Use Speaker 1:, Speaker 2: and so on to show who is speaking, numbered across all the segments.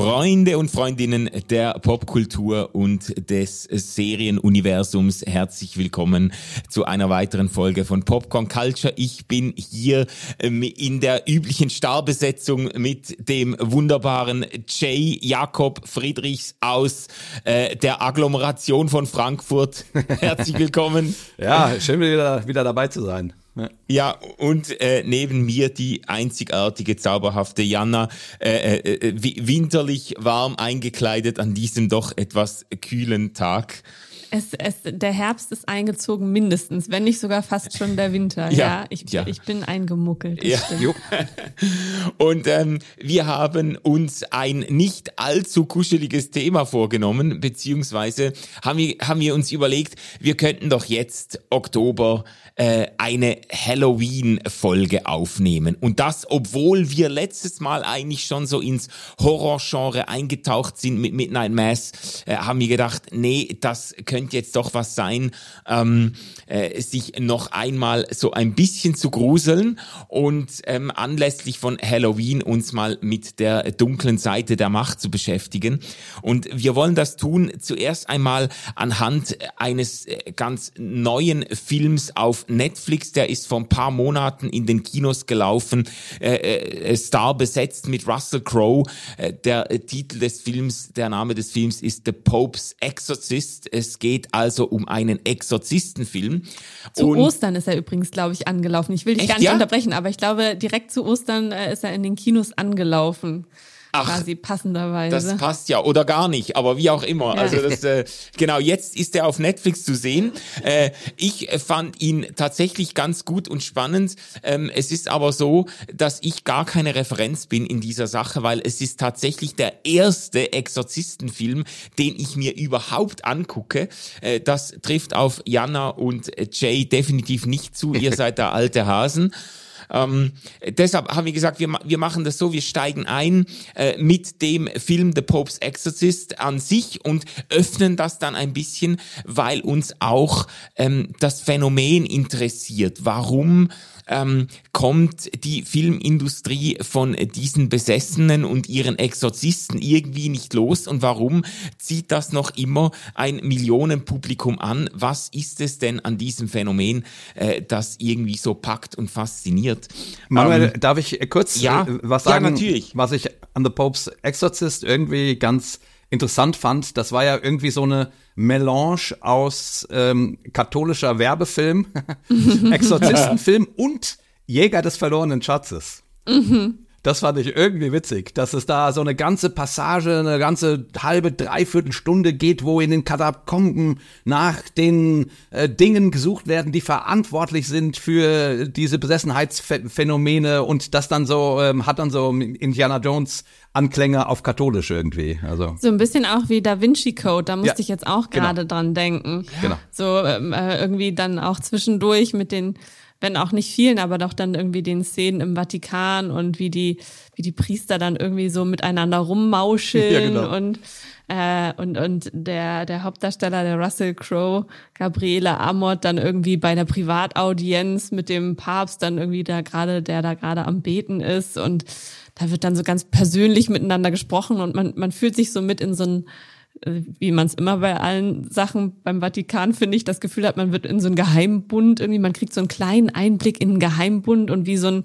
Speaker 1: Freunde und Freundinnen der Popkultur und des Serienuniversums, herzlich willkommen zu einer weiteren Folge von Popcorn Culture. Ich bin hier ähm, in der üblichen Starbesetzung mit dem wunderbaren Jay Jakob Friedrichs aus äh, der Agglomeration von Frankfurt. Herzlich willkommen.
Speaker 2: ja, schön wieder, wieder dabei zu sein.
Speaker 1: Ja. und äh, neben mir die einzigartige, zauberhafte Jana, äh, äh, äh winterlich warm eingekleidet an diesem doch etwas kühlen Tag.
Speaker 3: Es, es, der Herbst ist eingezogen mindestens, wenn nicht sogar fast schon der Winter. Ja, ja, ich, ja. ich bin eingemuckelt. Ja.
Speaker 1: Und ähm, wir haben uns ein nicht allzu kuscheliges Thema vorgenommen, beziehungsweise haben wir, haben wir uns überlegt, wir könnten doch jetzt Oktober äh, eine Halloween-Folge aufnehmen. Und das, obwohl wir letztes Mal eigentlich schon so ins Horrorgenre eingetaucht sind mit Midnight Mass, äh, haben wir gedacht, nee, das könnte jetzt doch was sein, ähm, äh, sich noch einmal so ein bisschen zu gruseln und ähm, anlässlich von Halloween uns mal mit der dunklen Seite der Macht zu beschäftigen. Und wir wollen das tun zuerst einmal anhand eines äh, ganz neuen Films auf Netflix, der ist vor ein paar Monaten in den Kinos gelaufen, äh, äh, Star besetzt mit Russell Crowe. Äh, der äh, Titel des Films, der Name des Films ist The Pope's Exorcist. Es geht also um einen Exorzistenfilm.
Speaker 3: Zu Und Ostern ist er übrigens, glaube ich, angelaufen. Ich will dich echt, gar nicht ja? unterbrechen, aber ich glaube, direkt zu Ostern äh, ist er in den Kinos angelaufen. Ach, quasi passenderweise.
Speaker 1: Das passt ja oder gar nicht, aber wie auch immer. Ja. Also das, äh, genau, jetzt ist er auf Netflix zu sehen. Äh, ich fand ihn tatsächlich ganz gut und spannend. Ähm, es ist aber so, dass ich gar keine Referenz bin in dieser Sache, weil es ist tatsächlich der erste Exorzistenfilm, den ich mir überhaupt angucke. Äh, das trifft auf Jana und Jay definitiv nicht zu. Ihr seid da alte Hasen. Ähm, deshalb haben wir gesagt, wir, wir machen das so, wir steigen ein äh, mit dem Film The Pope's Exorcist an sich und öffnen das dann ein bisschen, weil uns auch ähm, das Phänomen interessiert. Warum ähm, kommt die Filmindustrie von diesen Besessenen und ihren Exorzisten irgendwie nicht los und warum zieht das noch immer ein Millionenpublikum an? Was ist es denn an diesem Phänomen, äh, das irgendwie so packt und fasziniert?
Speaker 2: Manuel, ähm, darf ich kurz ja, äh, was sagen, ja, natürlich. was ich an The Pope's Exorcist irgendwie ganz interessant fand, das war ja irgendwie so eine Melange aus ähm, katholischer Werbefilm, Exorzistenfilm und Jäger des verlorenen Schatzes. Mhm. Das fand ich irgendwie witzig, dass es da so eine ganze Passage, eine ganze halbe, dreiviertel Stunde geht, wo in den Katakomben nach den äh, Dingen gesucht werden, die verantwortlich sind für diese Besessenheitsphänomene und das dann so, ähm, hat dann so Indiana Jones Anklänge auf katholisch irgendwie. Also.
Speaker 3: So ein bisschen auch wie Da Vinci Code, da musste ja, ich jetzt auch genau. gerade genau. dran denken. Genau. So ähm, äh, irgendwie dann auch zwischendurch mit den wenn auch nicht vielen, aber doch dann irgendwie den Szenen im Vatikan und wie die, wie die Priester dann irgendwie so miteinander rummauscheln ja, genau. und äh, und und der der Hauptdarsteller der Russell Crowe Gabriele Amott dann irgendwie bei einer Privataudienz mit dem Papst dann irgendwie da gerade der da gerade am beten ist und da wird dann so ganz persönlich miteinander gesprochen und man man fühlt sich so mit in so ein wie man es immer bei allen Sachen beim Vatikan, finde ich, das Gefühl hat, man wird in so einen Geheimbund, irgendwie, man kriegt so einen kleinen Einblick in einen Geheimbund und wie so ein,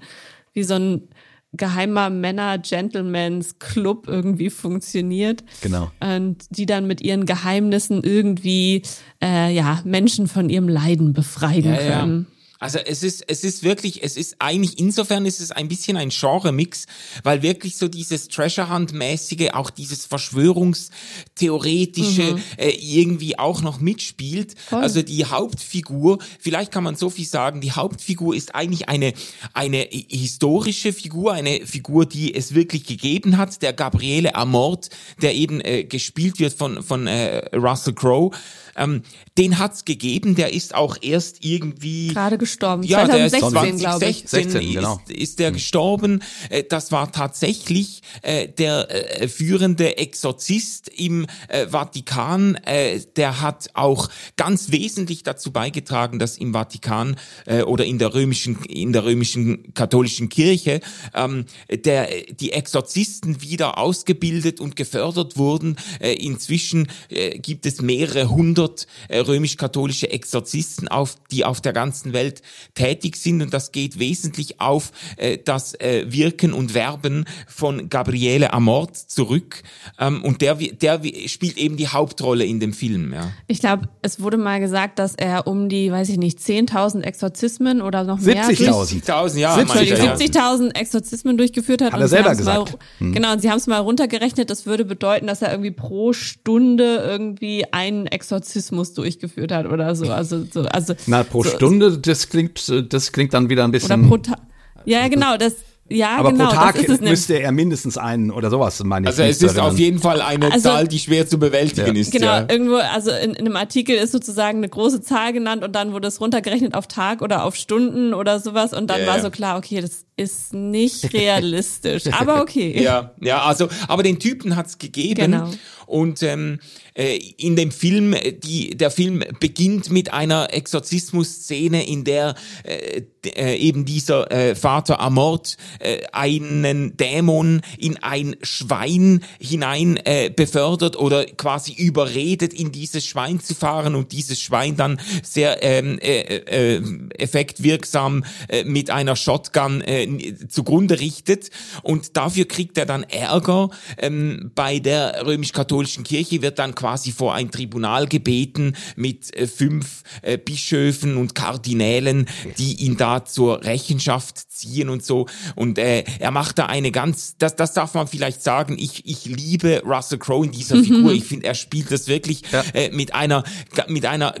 Speaker 3: wie so ein geheimer Männer-Gentlemans-Club irgendwie funktioniert.
Speaker 2: Genau.
Speaker 3: Und die dann mit ihren Geheimnissen irgendwie äh, ja Menschen von ihrem Leiden befreien ja, können.
Speaker 1: Ja. Also es ist, es ist wirklich, es ist eigentlich, insofern ist es ein bisschen ein Genre-Mix, weil wirklich so dieses Treasure Hunt-mäßige, auch dieses Verschwörungstheoretische mhm. äh, irgendwie auch noch mitspielt. Voll. Also die Hauptfigur, vielleicht kann man so viel sagen, die Hauptfigur ist eigentlich eine, eine historische Figur, eine Figur, die es wirklich gegeben hat, der Gabriele Amort, der eben äh, gespielt wird von, von äh, Russell Crowe. Ähm, den hat's gegeben, der ist auch erst irgendwie
Speaker 3: gestorben?
Speaker 1: Ja, 2016, glaube ich. 16, genau. ist, ist der mhm. gestorben. Äh, das war tatsächlich äh, der äh, führende Exorzist im äh, Vatikan. Äh, der hat auch ganz wesentlich dazu beigetragen, dass im Vatikan äh, oder in der römischen in der römischen katholischen Kirche ähm, der die Exorzisten wieder ausgebildet und gefördert wurden. Äh, inzwischen äh, gibt es mehrere hundert äh, römisch-katholische Exorzisten, auf, die auf der ganzen Welt tätig sind und das geht wesentlich auf äh, das äh, Wirken und Werben von Gabriele Amort zurück ähm, und der, der spielt eben die Hauptrolle in dem Film. Ja.
Speaker 3: Ich glaube, es wurde mal gesagt, dass er um die, weiß ich nicht, 10.000 Exorzismen oder noch mehr
Speaker 2: 70.000
Speaker 1: 70.000 ja,
Speaker 3: 70.000 Exorzismen durchgeführt hat.
Speaker 2: Hat er selber gesagt.
Speaker 3: Mal, hm. Genau, und sie haben es mal runtergerechnet, das würde bedeuten, dass er irgendwie pro Stunde irgendwie einen Exorzismus durchgeführt hat oder so. Also, so, also
Speaker 2: Na, pro
Speaker 3: so,
Speaker 2: Stunde, das klingt, das klingt dann wieder ein bisschen.
Speaker 3: Oder pro Tag. Ja, genau, das, ja,
Speaker 2: aber
Speaker 3: genau,
Speaker 2: pro Tag müsste er mindestens einen oder sowas, meine
Speaker 1: ich. Also es ist auf jeden Fall eine also, Zahl, die schwer zu bewältigen ja. ist.
Speaker 3: Genau,
Speaker 1: ja.
Speaker 3: irgendwo, also in, in, einem Artikel ist sozusagen eine große Zahl genannt und dann wurde es runtergerechnet auf Tag oder auf Stunden oder sowas und dann yeah. war so klar, okay, das ist nicht realistisch, aber okay.
Speaker 1: Ja, ja, also, aber den Typen hat's gegeben. Genau. Und ähm, äh, in dem Film, äh, die, der Film beginnt mit einer Exorzismus-Szene, in der äh, äh, eben dieser äh, Vater Amort äh, einen Dämon in ein Schwein hinein äh, befördert oder quasi überredet, in dieses Schwein zu fahren und dieses Schwein dann sehr ähm, äh, äh, effektwirksam äh, mit einer Shotgun äh, zugrunde richtet und dafür kriegt er dann Ärger ähm, bei der römisch-katholischen katholischen Kirche wird dann quasi vor ein Tribunal gebeten mit äh, fünf äh, Bischöfen und Kardinälen, die ihn da zur Rechenschaft ziehen und so. Und äh, er macht da eine ganz, das, das darf man vielleicht sagen, ich, ich liebe Russell Crowe in dieser Figur. Ich finde, er spielt das wirklich ja. äh, mit einer mit einer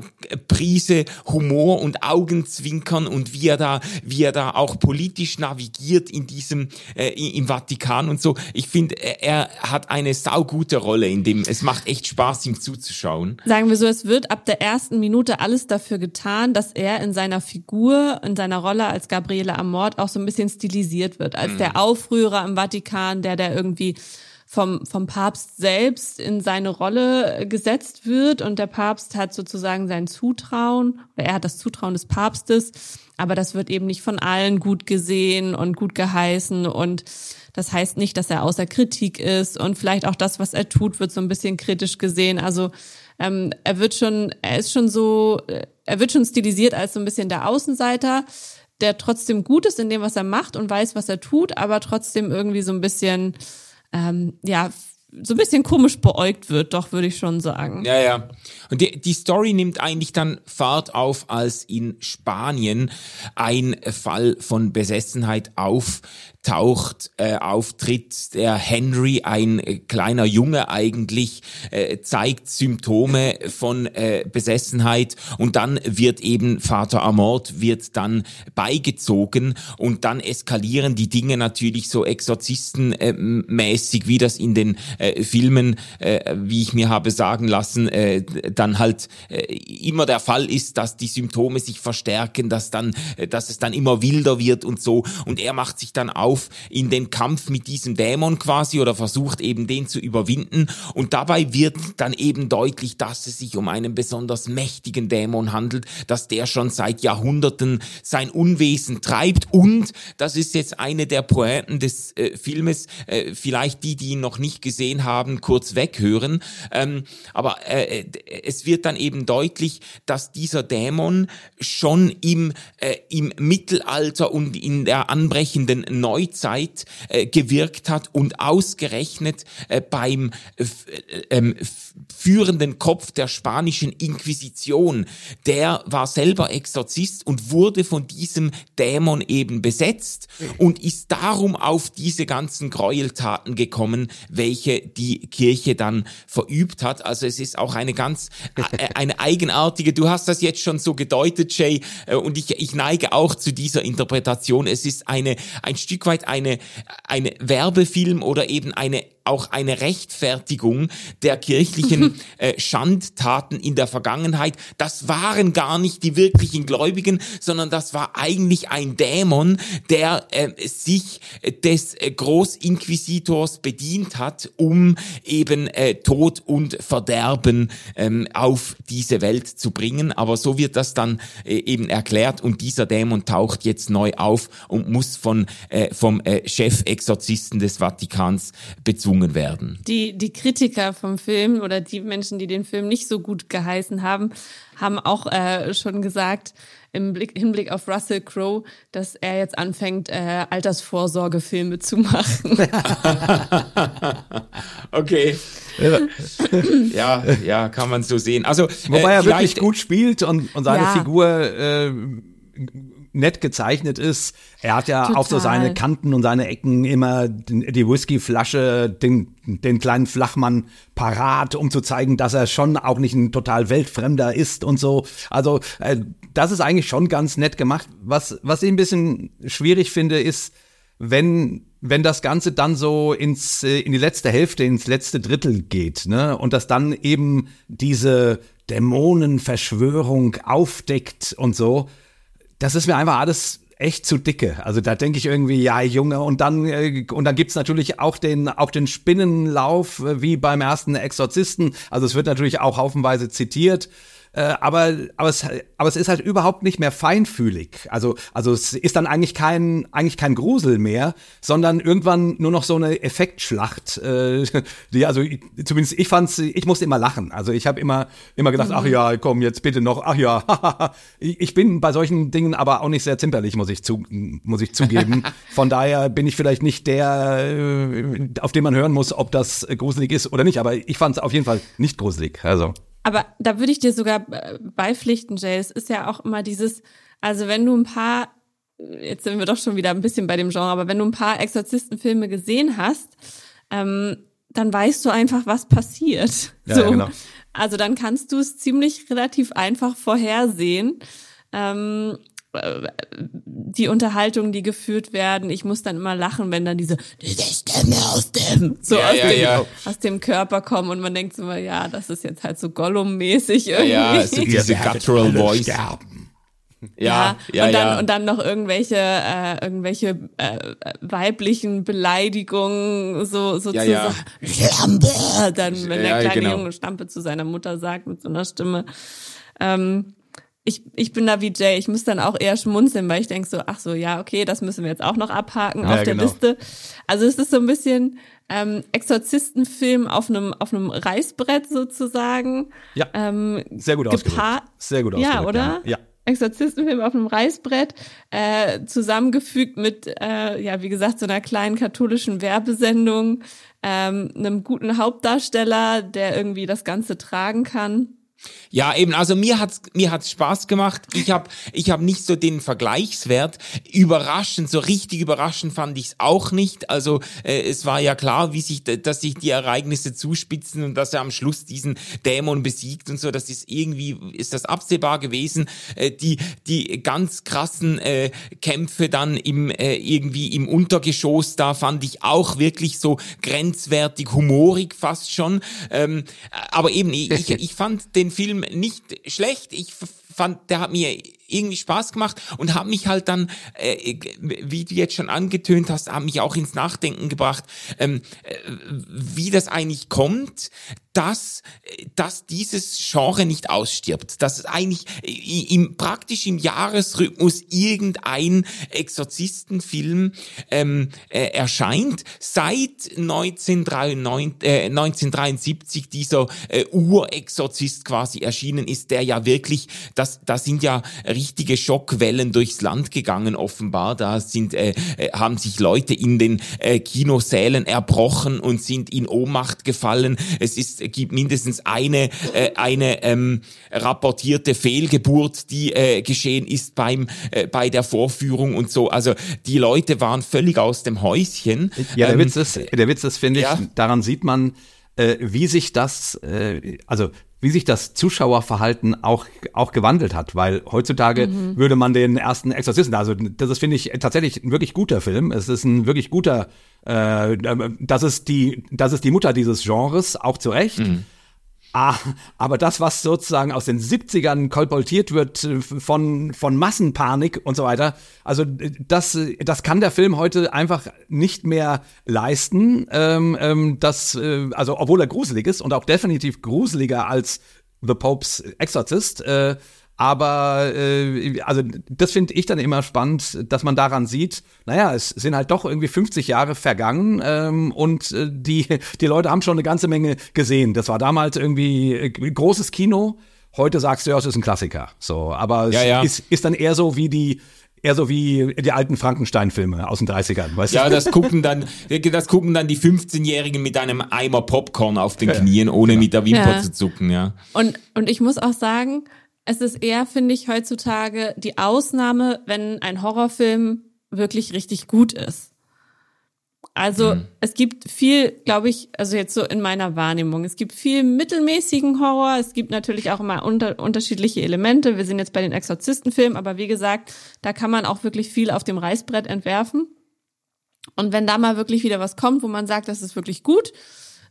Speaker 1: Prise Humor und Augenzwinkern und wie er da, wie er da auch politisch navigiert in diesem äh, im Vatikan und so. Ich finde, er hat eine saugute Rolle in dem, es macht echt Spaß, ihm zuzuschauen.
Speaker 3: Sagen wir so, es wird ab der ersten Minute alles dafür getan, dass er in seiner Figur, in seiner Rolle als Gabriele Amort auch so ein bisschen stilisiert wird, als mhm. der Aufrührer im Vatikan, der der irgendwie vom, vom Papst selbst in seine Rolle gesetzt wird. Und der Papst hat sozusagen sein Zutrauen, oder er hat das Zutrauen des Papstes, aber das wird eben nicht von allen gut gesehen und gut geheißen. Und das heißt nicht, dass er außer Kritik ist. Und vielleicht auch das, was er tut, wird so ein bisschen kritisch gesehen. Also ähm, er wird schon, er ist schon so, äh, er wird schon stilisiert als so ein bisschen der Außenseiter, der trotzdem gut ist in dem, was er macht und weiß, was er tut, aber trotzdem irgendwie so ein bisschen, ähm, ja, so ein bisschen komisch beäugt wird, doch würde ich schon sagen.
Speaker 1: Ja, ja. Und die, die Story nimmt eigentlich dann Fahrt auf, als in Spanien ein Fall von Besessenheit auf taucht, äh, auftritt der Henry, ein äh, kleiner Junge eigentlich, äh, zeigt Symptome von äh, Besessenheit und dann wird eben Vater Amort wird dann beigezogen und dann eskalieren die Dinge natürlich so exorzistenmäßig, wie das in den äh, Filmen, äh, wie ich mir habe sagen lassen, äh, dann halt äh, immer der Fall ist, dass die Symptome sich verstärken, dass dann, äh, dass es dann immer wilder wird und so. Und er macht sich dann auf auf in den Kampf mit diesem Dämon quasi oder versucht eben den zu überwinden. Und dabei wird dann eben deutlich, dass es sich um einen besonders mächtigen Dämon handelt, dass der schon seit Jahrhunderten sein Unwesen treibt. Und das ist jetzt eine der Pointen des äh, Filmes, äh, vielleicht die, die ihn noch nicht gesehen haben, kurz weghören. Ähm, aber äh, es wird dann eben deutlich, dass dieser Dämon schon im, äh, im Mittelalter und in der anbrechenden Neuzeit Zeit äh, gewirkt hat und ausgerechnet äh, beim äh, ähm, führenden Kopf der spanischen Inquisition, der war selber Exorzist und wurde von diesem Dämon eben besetzt und ist darum auf diese ganzen Gräueltaten gekommen, welche die Kirche dann verübt hat. Also es ist auch eine ganz äh, eine eigenartige, du hast das jetzt schon so gedeutet, Jay, äh, und ich, ich neige auch zu dieser Interpretation. Es ist eine ein Stück weit eine, eine Werbefilm oder eben eine auch eine Rechtfertigung der kirchlichen äh, Schandtaten in der Vergangenheit. Das waren gar nicht die wirklichen Gläubigen, sondern das war eigentlich ein Dämon, der äh, sich des äh, Großinquisitors bedient hat, um eben äh, Tod und Verderben ähm, auf diese Welt zu bringen. Aber so wird das dann äh, eben erklärt und dieser Dämon taucht jetzt neu auf und muss von äh, vom Chefexorzisten des Vatikans bezwungen werden.
Speaker 3: Die die Kritiker vom Film oder die Menschen, die den Film nicht so gut geheißen haben, haben auch äh, schon gesagt, im Blick, Hinblick auf Russell Crowe, dass er jetzt anfängt, äh, Altersvorsorgefilme zu machen.
Speaker 1: okay. ja, ja, kann man so sehen. Also,
Speaker 2: Wobei äh, er wirklich gut spielt und, und seine ja. Figur äh, nett gezeichnet ist. Er hat ja Total. auch so seine Kanten und seine Ecken immer die Whiskyflasche, den, den kleinen Flachmann parat, um zu zeigen, dass er schon auch nicht ein total Weltfremder ist und so. Also äh, das ist eigentlich schon ganz nett gemacht. Was, was ich ein bisschen schwierig finde, ist, wenn wenn das Ganze dann so ins äh, in die letzte Hälfte, ins letzte Drittel geht, ne, und das dann eben diese Dämonenverschwörung aufdeckt und so, das ist mir einfach alles echt zu dicke. Also da denke ich irgendwie, ja, Junge, und dann äh, und dann gibt's natürlich auch den auch den Spinnenlauf äh, wie beim ersten Exorzisten. Also es wird natürlich auch haufenweise zitiert. Äh, aber, aber, es, aber es ist halt überhaupt nicht mehr feinfühlig. Also, also es ist dann eigentlich kein, eigentlich kein Grusel mehr, sondern irgendwann nur noch so eine Effektschlacht. Äh, die, also zumindest ich fand's, ich musste immer lachen. Also ich habe immer, immer gedacht, mhm. ach ja, komm jetzt bitte noch, ach ja, ich bin bei solchen Dingen aber auch nicht sehr zimperlich, muss ich zu, muss ich zugeben. Von daher bin ich vielleicht nicht der, äh, auf den man hören muss, ob das gruselig ist oder nicht. Aber ich fand es auf jeden Fall nicht gruselig. Also.
Speaker 3: Aber da würde ich dir sogar äh, beipflichten, Jay. Es ist ja auch immer dieses, also wenn du ein paar, jetzt sind wir doch schon wieder ein bisschen bei dem Genre, aber wenn du ein paar Exorzistenfilme gesehen hast, ähm, dann weißt du einfach, was passiert. Ja, so. ja, genau. Also dann kannst du es ziemlich relativ einfach vorhersehen. Ähm, die Unterhaltungen, die geführt werden, ich muss dann immer lachen, wenn dann diese, diese Stimme aus dem, so ja, aus, ja, dem ja. aus dem Körper kommen und man denkt so mal, ja, das ist jetzt halt so Gollum-mäßig irgendwie. Ja,
Speaker 1: so diese guttural voice.
Speaker 3: Sterben. Ja, ja, und dann ja. und dann noch irgendwelche äh, irgendwelche äh, weiblichen Beleidigungen so so ja, zu ja. Schlampe, dann wenn der kleine genau. Junge Stampe zu seiner Mutter sagt mit so einer Stimme. Ähm, ich, ich bin da wie Jay, ich muss dann auch eher schmunzeln, weil ich denke so, ach so, ja, okay, das müssen wir jetzt auch noch abhaken ja, auf der genau. Liste. Also es ist so ein bisschen ähm, Exorzistenfilm auf einem auf einem Reißbrett sozusagen.
Speaker 2: Ja. Ähm, sehr gut ausgedrückt. Sehr gut
Speaker 3: ausgedrückt. Ja, oder? Ja. Exorzistenfilm auf einem Reißbrett, äh, zusammengefügt mit, äh, ja, wie gesagt, so einer kleinen katholischen Werbesendung, ähm, einem guten Hauptdarsteller, der irgendwie das Ganze tragen kann.
Speaker 1: Ja, eben, also mir hat's mir hat's Spaß gemacht. Ich habe ich hab nicht so den Vergleichswert. Überraschend, so richtig überraschend fand ich's auch nicht. Also äh, es war ja klar, wie sich dass sich die Ereignisse zuspitzen und dass er am Schluss diesen Dämon besiegt und so, das ist irgendwie ist das absehbar gewesen. Äh, die die ganz krassen äh, Kämpfe dann im äh, irgendwie im Untergeschoss da fand ich auch wirklich so grenzwertig humorig fast schon. Ähm, aber eben ich, ich fand den Film nicht schlecht. Ich fand, der hat mir irgendwie Spaß gemacht und hat mich halt dann, äh, wie du jetzt schon angetönt hast, hat mich auch ins Nachdenken gebracht, ähm, äh, wie das eigentlich kommt, dass, dass dieses Genre nicht ausstirbt, dass es eigentlich im, praktisch im Jahresrhythmus irgendein Exorzistenfilm ähm, äh, erscheint. Seit 1993, äh, 1973 dieser äh, Urexorzist quasi erschienen ist, der ja wirklich, das, da sind ja richtige Schockwellen durchs Land gegangen offenbar. Da sind, äh, äh haben sich Leute in den äh, Kinosälen erbrochen und sind in Ohnmacht gefallen. Es ist gibt mindestens eine, äh, eine ähm, rapportierte Fehlgeburt, die äh, geschehen ist beim, äh, bei der Vorführung und so. Also die Leute waren völlig aus dem Häuschen.
Speaker 2: Ja, der ähm, Witz ist, der Witz ist, finde ich, ja. daran sieht man, äh, wie sich das, äh, also wie sich das Zuschauerverhalten auch, auch gewandelt hat, weil heutzutage mhm. würde man den ersten Exorzisten, also das ist, finde ich, tatsächlich ein wirklich guter Film. Es ist ein wirklich guter, äh, das ist die, das ist die Mutter dieses Genres, auch zu Recht. Mhm. Ah, aber das, was sozusagen aus den 70ern kolportiert wird äh, von, von Massenpanik und so weiter, also äh, das, das kann der Film heute einfach nicht mehr leisten. Ähm, ähm, das, äh, also obwohl er gruselig ist und auch definitiv gruseliger als The Pope's Exorcist, äh, aber äh, also das finde ich dann immer spannend, dass man daran sieht, naja, es sind halt doch irgendwie 50 Jahre vergangen ähm, und äh, die, die Leute haben schon eine ganze Menge gesehen. Das war damals irgendwie äh, großes Kino. Heute sagst du ja, es ist ein Klassiker. So, aber ja, es ja. Ist, ist dann eher so wie die eher so wie die alten Frankenstein-Filme aus den 30ern, weißt
Speaker 1: ja, du? Ja, das gucken dann, das gucken dann die 15-Jährigen mit einem Eimer Popcorn auf den Knien, ohne genau. mit der Wimper ja. zu zucken, ja.
Speaker 3: Und, und ich muss auch sagen, es ist eher, finde ich, heutzutage die Ausnahme, wenn ein Horrorfilm wirklich richtig gut ist. Also mhm. es gibt viel, glaube ich, also jetzt so in meiner Wahrnehmung, es gibt viel mittelmäßigen Horror, es gibt natürlich auch immer unter, unterschiedliche Elemente. Wir sind jetzt bei den Exorzistenfilmen, aber wie gesagt, da kann man auch wirklich viel auf dem Reißbrett entwerfen. Und wenn da mal wirklich wieder was kommt, wo man sagt, das ist wirklich gut,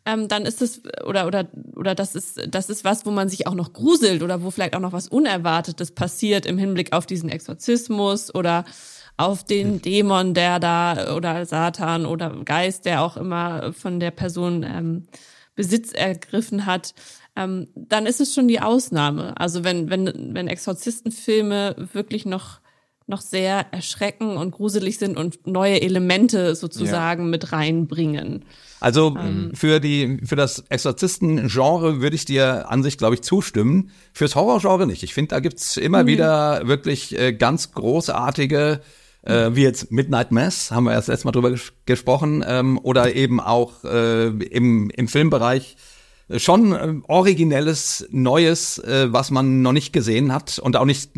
Speaker 3: ähm, dann ist es oder oder oder das ist das ist was, wo man sich auch noch gruselt oder wo vielleicht auch noch was Unerwartetes passiert im Hinblick auf diesen Exorzismus oder auf den hm. Dämon, der da oder Satan oder Geist, der auch immer von der Person ähm, Besitz ergriffen hat, ähm, dann ist es schon die Ausnahme. Also wenn wenn wenn Exorzistenfilme wirklich noch noch sehr erschrecken und gruselig sind und neue Elemente sozusagen ja. mit reinbringen.
Speaker 2: Also ähm. für die für das Exorzisten-Genre würde ich dir an sich, glaube ich, zustimmen. Fürs Horror-Genre nicht. Ich finde, da gibt's immer mhm. wieder wirklich äh, ganz großartige äh, wie jetzt Midnight Mass, haben wir erst letztes Mal drüber ges gesprochen, ähm, oder eben auch äh, im, im Filmbereich schon äh, originelles, Neues, äh, was man noch nicht gesehen hat und auch nicht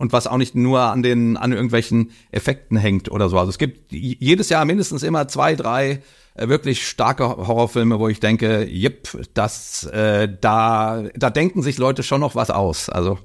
Speaker 2: und was auch nicht nur an den an irgendwelchen Effekten hängt oder so. Also es gibt jedes Jahr mindestens immer zwei, drei äh, wirklich starke Horrorfilme, wo ich denke, jipp, das äh, da da denken sich Leute schon noch was aus. Also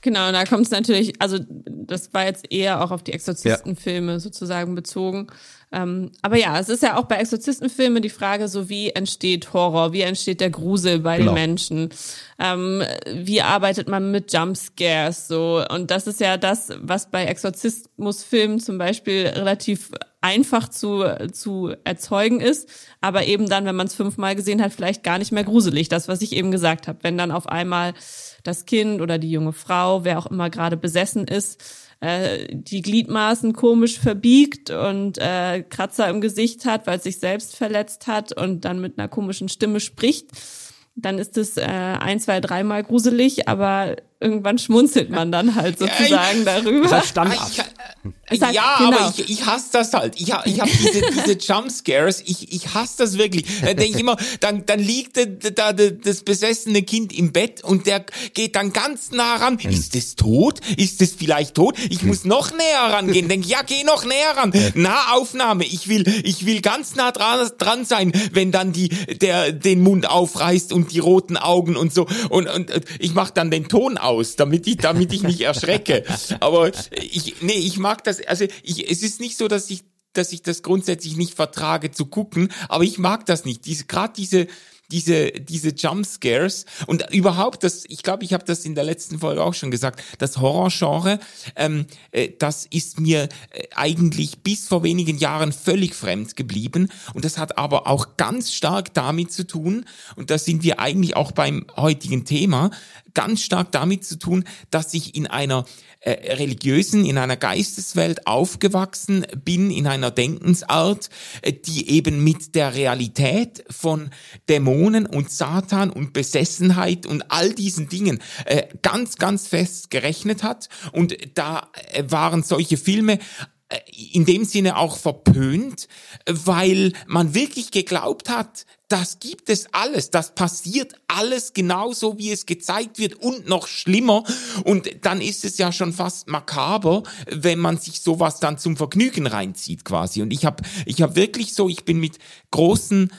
Speaker 3: Genau, da kommt es natürlich, also das war jetzt eher auch auf die Exorzistenfilme ja. sozusagen bezogen. Ähm, aber ja, es ist ja auch bei Exorzistenfilmen die Frage, so wie entsteht Horror, wie entsteht der Grusel bei genau. den Menschen, ähm, wie arbeitet man mit Jumpscares so? Und das ist ja das, was bei Exorzismusfilmen zum Beispiel relativ einfach zu, zu erzeugen ist, aber eben dann, wenn man es fünfmal gesehen hat, vielleicht gar nicht mehr gruselig, das, was ich eben gesagt habe, wenn dann auf einmal das Kind oder die junge Frau, wer auch immer gerade besessen ist, äh, die Gliedmaßen komisch verbiegt und äh, Kratzer im Gesicht hat, weil es sich selbst verletzt hat und dann mit einer komischen Stimme spricht, dann ist es äh, ein, zwei, dreimal gruselig, aber irgendwann schmunzelt man dann halt sozusagen ja, ich, darüber.
Speaker 1: Das Standard. Ich, halt, ja, genau. aber ich, ich hasse das halt. Ich, ich habe diese, diese Jumpscares, ich, ich hasse das wirklich. Da denke ich immer, dann, dann liegt da das besessene Kind im Bett und der geht dann ganz nah ran. Hm. Ist es tot? Ist es vielleicht tot? Ich muss noch näher rangehen. Denke, ja, geh noch näher ran. Nahaufnahme. Ich will, ich will ganz nah dran, dran sein, wenn dann die, der den Mund aufreißt und die roten Augen und so. Und, und ich mache dann den Ton aus, damit ich, damit ich mich erschrecke. Aber ich, nee, ich mag das, also ich, es ist nicht so, dass ich, dass ich das grundsätzlich nicht vertrage zu gucken, aber ich mag das nicht. Diese, gerade diese, diese, diese Jumpscares und überhaupt, das, ich glaube, ich habe das in der letzten Folge auch schon gesagt, das Horrorgenre, ähm, äh, das ist mir äh, eigentlich bis vor wenigen Jahren völlig fremd geblieben und das hat aber auch ganz stark damit zu tun, und da sind wir eigentlich auch beim heutigen Thema, ganz stark damit zu tun, dass ich in einer äh, religiösen, in einer Geisteswelt aufgewachsen bin, in einer Denkensart, äh, die eben mit der Realität von Dämonen und Satan und Besessenheit und all diesen Dingen äh, ganz, ganz fest gerechnet hat. Und da äh, waren solche Filme in dem Sinne auch verpönt, weil man wirklich geglaubt hat, das gibt es alles, das passiert alles genauso, wie es gezeigt wird und noch schlimmer. Und dann ist es ja schon fast makaber, wenn man sich sowas dann zum Vergnügen reinzieht quasi. Und ich habe ich hab wirklich so, ich bin mit großen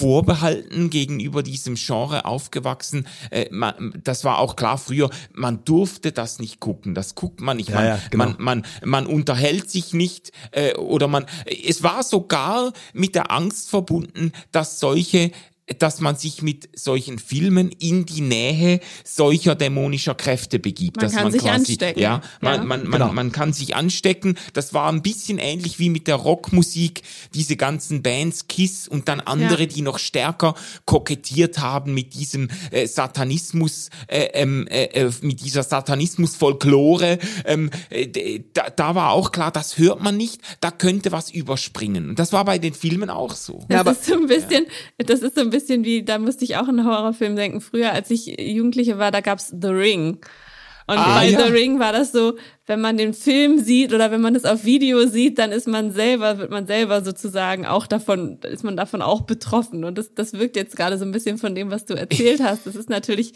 Speaker 1: vorbehalten gegenüber diesem Genre aufgewachsen. Äh, man, das war auch klar früher, man durfte das nicht gucken. Das guckt man nicht. Man, ja, ja, genau. man, man, man unterhält sich nicht äh, oder man. Es war sogar mit der Angst verbunden, dass solche dass man sich mit solchen Filmen in die Nähe solcher dämonischer Kräfte begibt.
Speaker 3: Man
Speaker 1: dass
Speaker 3: kann
Speaker 1: man
Speaker 3: sich
Speaker 1: quasi,
Speaker 3: anstecken.
Speaker 1: Ja, man, ja. man, man, genau. man kann sich anstecken. Das war ein bisschen ähnlich wie mit der Rockmusik, diese ganzen Bands, Kiss und dann andere, ja. die noch stärker kokettiert haben mit diesem äh, Satanismus, äh, ähm, äh, äh, mit dieser Satanismus-Folklore. Ähm, äh, da, da war auch klar, das hört man nicht, da könnte was überspringen. Und das war bei den Filmen auch so.
Speaker 3: Das ja, aber, ist so ein bisschen, ja. das ist so ein bisschen bisschen wie, da musste ich auch einen Horrorfilm denken. Früher, als ich Jugendliche war, da gab's The Ring. Und ah, bei ja. The Ring war das so, wenn man den Film sieht oder wenn man es auf Video sieht, dann ist man selber, wird man selber sozusagen auch davon, ist man davon auch betroffen. Und das, das wirkt jetzt gerade so ein bisschen von dem, was du erzählt hast. Das ist natürlich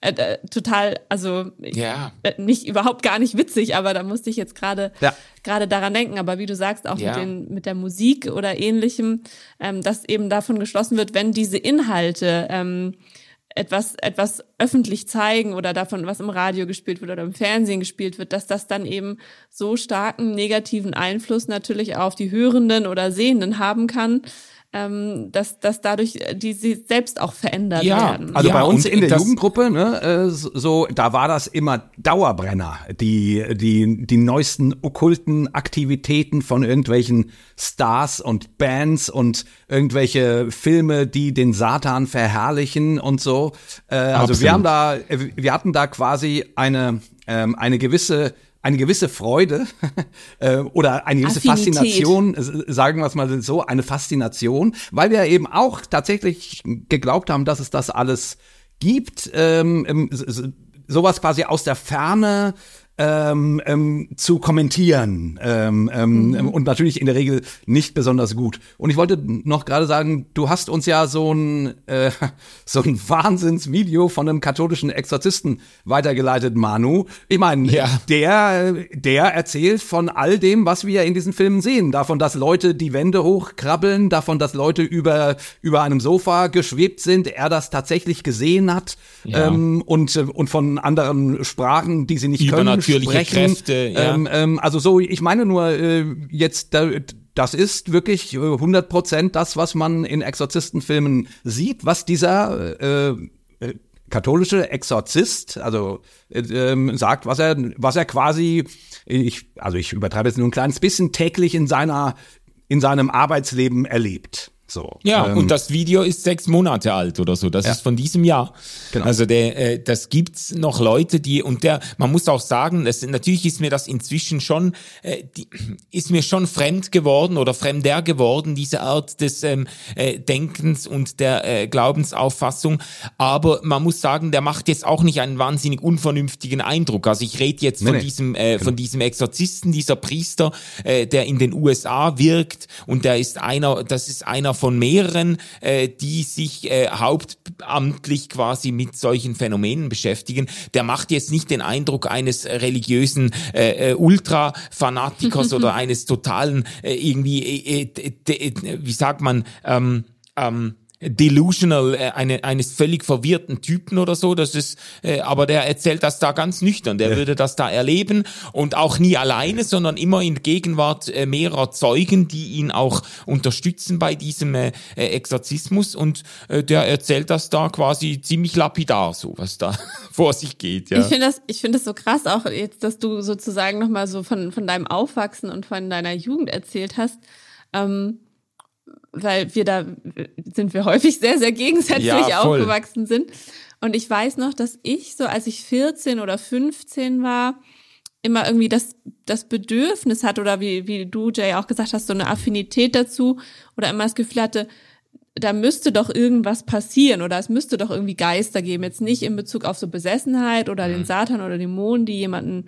Speaker 3: äh, äh total, also ja. äh, nicht überhaupt gar nicht witzig, aber da musste ich jetzt gerade ja. gerade daran denken. Aber wie du sagst, auch ja. mit, den, mit der Musik oder ähnlichem, ähm, dass eben davon geschlossen wird, wenn diese Inhalte ähm, etwas, etwas öffentlich zeigen oder davon, was im Radio gespielt wird oder im Fernsehen gespielt wird, dass das dann eben so starken negativen Einfluss natürlich auf die Hörenden oder Sehenden haben kann, ähm, dass, dass dadurch äh, die sie selbst auch verändert
Speaker 2: ja,
Speaker 3: werden.
Speaker 2: Also ja, bei uns in der Jugendgruppe, ne, äh, so, da war das immer Dauerbrenner, die, die, die neuesten okkulten Aktivitäten von irgendwelchen Stars und Bands und irgendwelche Filme, die den Satan verherrlichen und so. Äh, also wir haben da, wir hatten da quasi eine, ähm, eine gewisse eine gewisse Freude äh, oder eine gewisse Affinität. Faszination, sagen wir es mal so, eine Faszination, weil wir eben auch tatsächlich geglaubt haben, dass es das alles gibt, ähm, sowas quasi aus der Ferne ähm, ähm, zu kommentieren ähm, ähm, mhm. und natürlich in der Regel nicht besonders gut. Und ich wollte noch gerade sagen, du hast uns ja so ein äh, so ein Wahnsinnsvideo von einem katholischen Exorzisten weitergeleitet, Manu. Ich meine, ja. der der erzählt von all dem, was wir in diesen Filmen sehen, davon, dass Leute die Wände hochkrabbeln, davon, dass Leute über über einem Sofa geschwebt sind, er das tatsächlich gesehen hat ja. ähm, und und von anderen Sprachen, die sie nicht können
Speaker 1: natürliche sprechen. Kräfte. Ja.
Speaker 2: Ähm, ähm, also so, ich meine nur äh, jetzt da, das ist wirklich 100 Prozent das, was man in Exorzistenfilmen sieht, was dieser äh, äh, katholische Exorzist, also äh, ähm, sagt, was er, was er quasi, ich, also ich übertreibe jetzt nur ein kleines bisschen täglich in seiner, in seinem Arbeitsleben erlebt. So,
Speaker 1: ja, ähm, und das Video ist sechs Monate alt oder so. Das ja. ist von diesem Jahr. Genau. Also der, äh, das gibt's noch Leute, die und der, man muss auch sagen, das, natürlich ist mir das inzwischen schon, äh, die, ist mir schon fremd geworden oder fremder geworden diese Art des ähm, äh, Denkens und der äh, Glaubensauffassung. Aber man muss sagen, der macht jetzt auch nicht einen wahnsinnig unvernünftigen Eindruck. Also ich rede jetzt nee, von nee. diesem äh, genau. von diesem Exorzisten, dieser Priester, äh, der in den USA wirkt und der ist einer, das ist einer von mehreren, äh, die sich äh, hauptamtlich quasi mit solchen Phänomenen beschäftigen. Der macht jetzt nicht den Eindruck eines religiösen äh, äh, Ultra-Fanatikers oder eines totalen äh, irgendwie, äh, äh, wie sagt man, ähm, ähm, delusional äh, eine, eines völlig verwirrten Typen oder so. Das ist, äh, aber der erzählt das da ganz nüchtern. Der ja. würde das da erleben und auch nie alleine, sondern immer in Gegenwart äh, mehrerer Zeugen, die ihn auch unterstützen bei diesem äh, äh, Exorzismus. Und äh, der erzählt das da quasi ziemlich lapidar, so was da vor sich geht. Ja.
Speaker 3: Ich finde das, ich finde das so krass auch jetzt, dass du sozusagen noch mal so von von deinem Aufwachsen und von deiner Jugend erzählt hast. Ähm, weil wir da sind wir häufig sehr, sehr gegensätzlich ja, aufgewachsen sind. Und ich weiß noch, dass ich so, als ich 14 oder 15 war, immer irgendwie das, das Bedürfnis hatte oder wie, wie du, Jay, auch gesagt hast, so eine Affinität dazu oder immer das Gefühl hatte, da müsste doch irgendwas passieren oder es müsste doch irgendwie Geister geben. Jetzt nicht in Bezug auf so Besessenheit oder den mhm. Satan oder Dämonen, die jemanden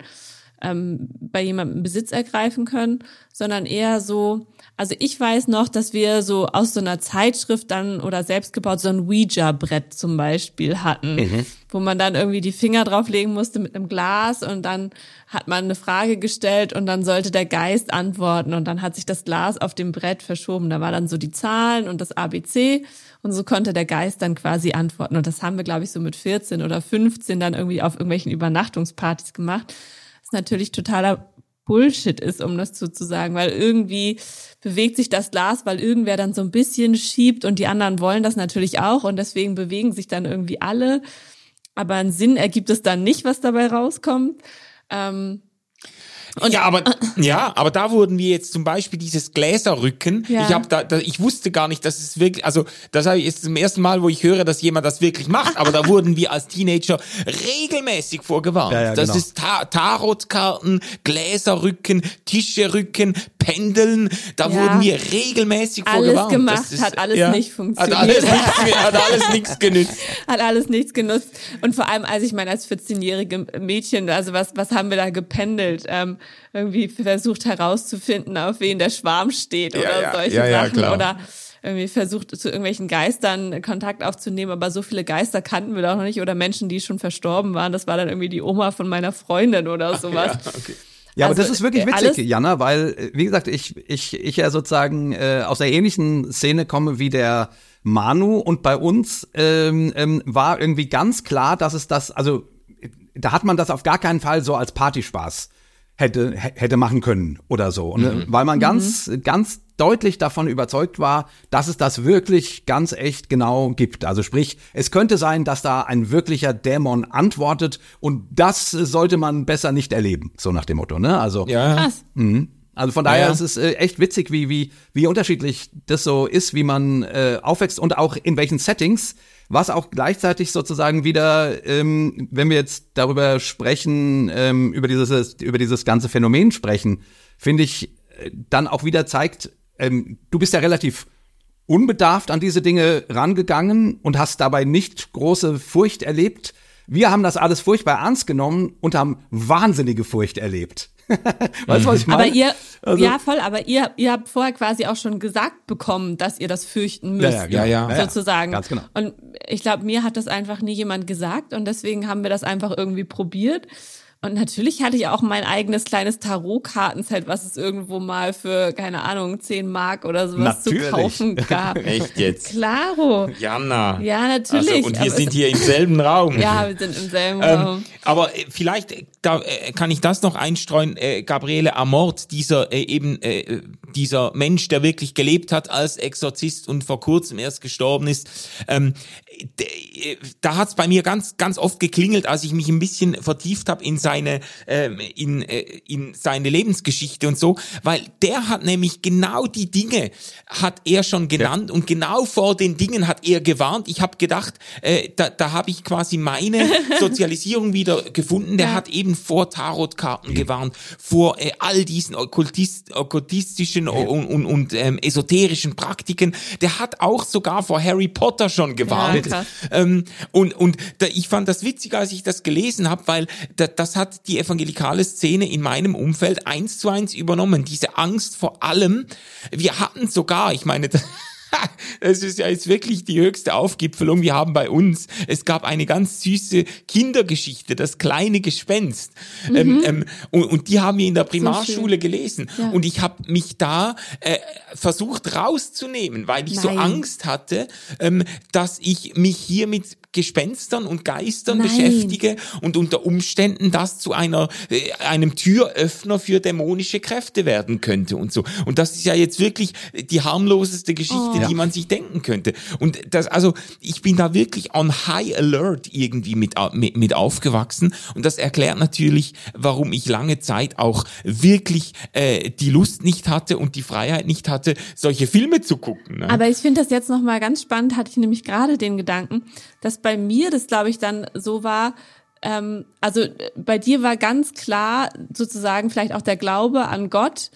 Speaker 3: ähm, bei jemandem Besitz ergreifen können, sondern eher so, also ich weiß noch, dass wir so aus so einer Zeitschrift dann oder selbst gebaut so ein Ouija-Brett zum Beispiel hatten, mhm. wo man dann irgendwie die Finger drauflegen musste mit einem Glas und dann hat man eine Frage gestellt und dann sollte der Geist antworten und dann hat sich das Glas auf dem Brett verschoben. Da war dann so die Zahlen und das ABC und so konnte der Geist dann quasi antworten. Und das haben wir, glaube ich, so mit 14 oder 15 dann irgendwie auf irgendwelchen Übernachtungspartys gemacht natürlich totaler Bullshit ist, um das so zu sagen, weil irgendwie bewegt sich das Glas, weil irgendwer dann so ein bisschen schiebt und die anderen wollen das natürlich auch und deswegen bewegen sich dann irgendwie alle. Aber einen Sinn ergibt es dann nicht, was dabei rauskommt. Ähm,
Speaker 1: und ja, aber ja, aber da wurden wir jetzt zum Beispiel dieses Gläserrücken. Ja. Ich habe da, da, ich wusste gar nicht, dass es wirklich, also das ist zum ersten Mal, wo ich höre, dass jemand das wirklich macht. Aber da wurden wir als Teenager regelmäßig vorgewarnt. Ja, ja, das genau. ist Ta Tarotkarten, Gläserrücken, Tischrücken, Pendeln. Da ja. wurden wir regelmäßig
Speaker 3: alles
Speaker 1: vorgewarnt.
Speaker 3: Gemacht, ist, hat alles ja, nicht funktioniert.
Speaker 1: Hat alles nichts, hat alles nichts genützt.
Speaker 3: Hat alles nichts genutzt. Und vor allem, als ich meine, als 14-jährige Mädchen, also was, was haben wir da gependelt? Ähm, irgendwie versucht herauszufinden, auf wen der Schwarm steht oder ja, ja. solche ja, Sachen oder irgendwie versucht zu irgendwelchen Geistern Kontakt aufzunehmen, aber so viele Geister kannten wir doch noch nicht oder Menschen, die schon verstorben waren. Das war dann irgendwie die Oma von meiner Freundin oder sowas.
Speaker 2: Ja, okay. Ja, also, aber das ist wirklich äh, witzig, Jana, weil, äh, wie gesagt, ich, ich, ich ja sozusagen äh, aus der ähnlichen Szene komme wie der Manu und bei uns ähm, ähm, war irgendwie ganz klar, dass es das, also da hat man das auf gar keinen Fall so als Partyspaß hätte, hätte machen können oder so. Und, mhm. Weil man ganz, mhm. ganz deutlich davon überzeugt war, dass es das wirklich ganz echt genau gibt. Also sprich, es könnte sein, dass da ein wirklicher Dämon antwortet und das sollte man besser nicht erleben, so nach dem Motto, ne? Also
Speaker 1: ja. Krass.
Speaker 2: Mh. Also von daher ja. ist es äh, echt witzig, wie, wie, wie unterschiedlich das so ist, wie man äh, aufwächst und auch in welchen Settings was auch gleichzeitig sozusagen wieder, ähm, wenn wir jetzt darüber sprechen, ähm, über dieses über dieses ganze Phänomen sprechen, finde ich äh, dann auch wieder zeigt, ähm, du bist ja relativ unbedarft an diese Dinge rangegangen und hast dabei nicht große Furcht erlebt. Wir haben das alles furchtbar ernst genommen und haben wahnsinnige Furcht erlebt.
Speaker 3: weißt du, was ich meine? Aber ihr, also, ja, voll, aber ihr, ihr habt vorher quasi auch schon gesagt bekommen, dass ihr das fürchten müsst. Ja,
Speaker 1: ja, ja,
Speaker 3: ja sozusagen.
Speaker 2: Ganz genau.
Speaker 3: Und ich glaube, mir hat das einfach nie jemand gesagt und deswegen haben wir das einfach irgendwie probiert. Und natürlich hatte ich auch mein eigenes kleines Tarotkartenset, was es irgendwo mal für, keine Ahnung, 10 Mark oder sowas natürlich. zu kaufen gab.
Speaker 1: Echt jetzt?
Speaker 3: Klaro.
Speaker 1: Jana.
Speaker 3: Ja, natürlich. Also,
Speaker 1: und wir sind hier im selben Raum.
Speaker 3: Ja, wir sind im selben ähm, Raum.
Speaker 1: Aber äh, vielleicht da, äh, kann ich das noch einstreuen. Äh, Gabriele Amort, dieser äh, eben äh, dieser Mensch, der wirklich gelebt hat als Exorzist und vor kurzem erst gestorben ist, ähm, da hat es bei mir ganz ganz oft geklingelt, als ich mich ein bisschen vertieft habe in seine äh, in äh, in seine Lebensgeschichte und so, weil der hat nämlich genau die Dinge hat er schon genannt ja. und genau vor den Dingen hat er gewarnt. Ich habe gedacht, äh, da, da habe ich quasi meine Sozialisierung wieder gefunden. Der ja. hat eben vor Tarotkarten gewarnt, vor äh, all diesen okkultist, okkultistischen ja. und, und, und ähm, esoterischen Praktiken. Der hat auch sogar vor Harry Potter schon gewarnt. Ähm, und und da, ich fand das witzig, als ich das gelesen habe, weil da, das hat die evangelikale Szene in meinem Umfeld eins zu eins übernommen. Diese Angst vor allem. Wir hatten sogar, ich meine, das ist ja jetzt wirklich die höchste Aufgipfelung. Wir haben bei uns, es gab eine ganz süße Kindergeschichte, das kleine Gespenst. Mhm. Ähm, ähm, und, und, die haben wir in der Primarschule so gelesen. Ja. Und ich habe mich da äh, versucht rauszunehmen, weil ich Nein. so Angst hatte, ähm, dass ich mich hier mit Gespenstern und Geistern Nein. beschäftige und unter Umständen das zu einer äh, einem Türöffner für dämonische Kräfte werden könnte und so. Und das ist ja jetzt wirklich die harmloseste Geschichte, oh. die man sich denken könnte. Und das also ich bin da wirklich on high alert irgendwie mit mit, mit aufgewachsen und das erklärt natürlich, warum ich lange Zeit auch wirklich äh, die Lust nicht hatte und die Freiheit nicht hatte, solche Filme zu gucken. Ne?
Speaker 3: Aber ich finde das jetzt noch mal ganz spannend, hatte ich nämlich gerade den Gedanken, dass bei mir das, glaube ich, dann so war, ähm, also bei dir war ganz klar sozusagen vielleicht auch der Glaube an Gott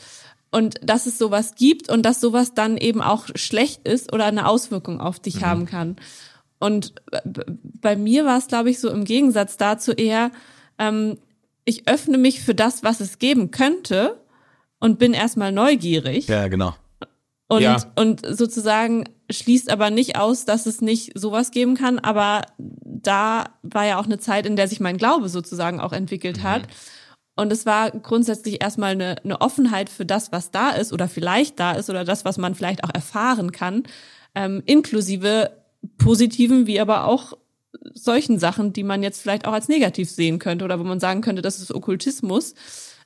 Speaker 3: und dass es sowas gibt und dass sowas dann eben auch schlecht ist oder eine Auswirkung auf dich mhm. haben kann. Und bei mir war es, glaube ich, so im Gegensatz dazu eher, ähm, ich öffne mich für das, was es geben könnte und bin erstmal neugierig.
Speaker 2: Ja, genau.
Speaker 3: Und, ja. und sozusagen schließt aber nicht aus, dass es nicht sowas geben kann. Aber da war ja auch eine Zeit, in der sich mein Glaube sozusagen auch entwickelt mhm. hat. Und es war grundsätzlich erstmal eine, eine Offenheit für das, was da ist oder vielleicht da ist oder das, was man vielleicht auch erfahren kann, ähm, inklusive positiven wie aber auch solchen Sachen, die man jetzt vielleicht auch als negativ sehen könnte oder wo man sagen könnte, das ist Okkultismus.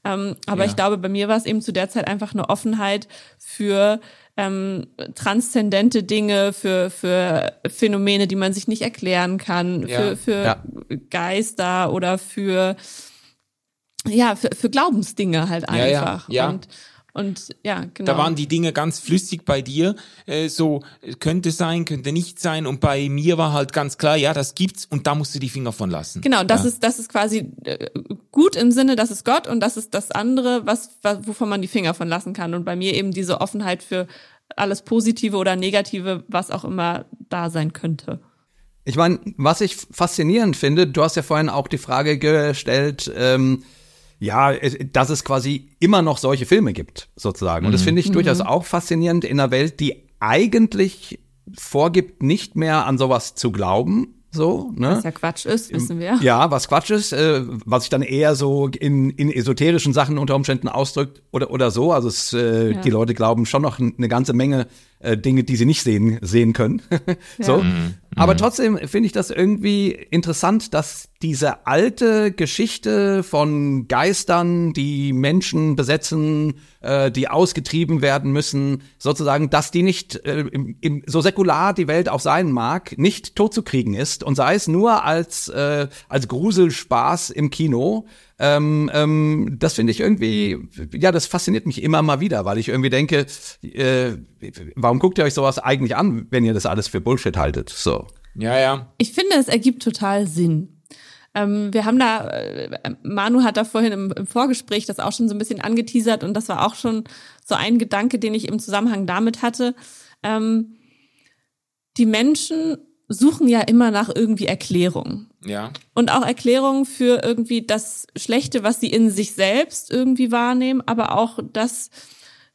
Speaker 3: Ähm, aber ja. ich glaube, bei mir war es eben zu der Zeit einfach eine Offenheit für ähm, transzendente Dinge, für, für Phänomene, die man sich nicht erklären kann, ja. für, für ja. Geister oder für ja, für, für Glaubensdinge halt einfach.
Speaker 1: Ja, ja.
Speaker 3: Und, und ja, genau.
Speaker 1: Da waren die Dinge ganz flüssig bei dir. Äh, so könnte sein, könnte nicht sein. Und bei mir war halt ganz klar, ja, das gibt's und da musst du die Finger von lassen.
Speaker 3: Genau, das
Speaker 1: ja.
Speaker 3: ist das ist quasi äh, gut im Sinne, das ist Gott und das ist das andere, was, was wovon man die Finger von lassen kann. Und bei mir eben diese Offenheit für alles Positive oder Negative, was auch immer da sein könnte.
Speaker 2: Ich meine, was ich faszinierend finde, du hast ja vorhin auch die Frage gestellt, ähm, ja, dass es quasi immer noch solche Filme gibt, sozusagen. Und das mhm. finde ich mhm. durchaus auch faszinierend in einer Welt, die eigentlich vorgibt, nicht mehr an sowas zu glauben, so, ne?
Speaker 3: Was ja Quatsch ist, wissen wir.
Speaker 2: Ja, was Quatsch ist, äh, was sich dann eher so in, in esoterischen Sachen unter Umständen ausdrückt oder, oder so. Also es, äh, ja. die Leute glauben schon noch eine ganze Menge äh, Dinge, die sie nicht sehen, sehen können. so. Ja. Mhm. Aber mhm. trotzdem finde ich das irgendwie interessant, dass diese alte Geschichte von Geistern, die Menschen besetzen, äh, die ausgetrieben werden müssen, sozusagen, dass die nicht, äh, im, im, so säkular die Welt auch sein mag, nicht totzukriegen ist und sei es nur als, äh, als Gruselspaß im Kino, ähm, ähm, das finde ich irgendwie, ja, das fasziniert mich immer mal wieder, weil ich irgendwie denke, äh, warum guckt ihr euch sowas eigentlich an, wenn ihr das alles für Bullshit haltet? So.
Speaker 1: Ja, ja.
Speaker 3: Ich finde, es ergibt total Sinn. Ähm, wir haben da, äh, Manu hat da vorhin im, im, Vorgespräch das auch schon so ein bisschen angeteasert und das war auch schon so ein Gedanke, den ich im Zusammenhang damit hatte. Ähm, die Menschen suchen ja immer nach irgendwie Erklärung.
Speaker 1: Ja.
Speaker 3: Und auch Erklärungen für irgendwie das Schlechte, was sie in sich selbst irgendwie wahrnehmen, aber auch das,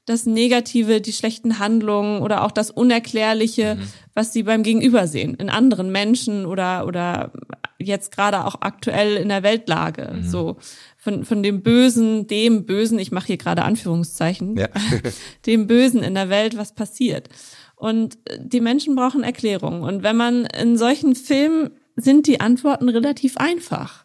Speaker 3: das Negative, die schlechten Handlungen oder auch das Unerklärliche, mhm. was sie beim Gegenüber sehen, in anderen Menschen oder, oder jetzt gerade auch aktuell in der Weltlage. Mhm. So von, von dem Bösen, dem Bösen, ich mache hier gerade Anführungszeichen, ja. dem Bösen in der Welt, was passiert. Und die Menschen brauchen Erklärungen. Und wenn man in solchen Filmen sind die Antworten relativ einfach.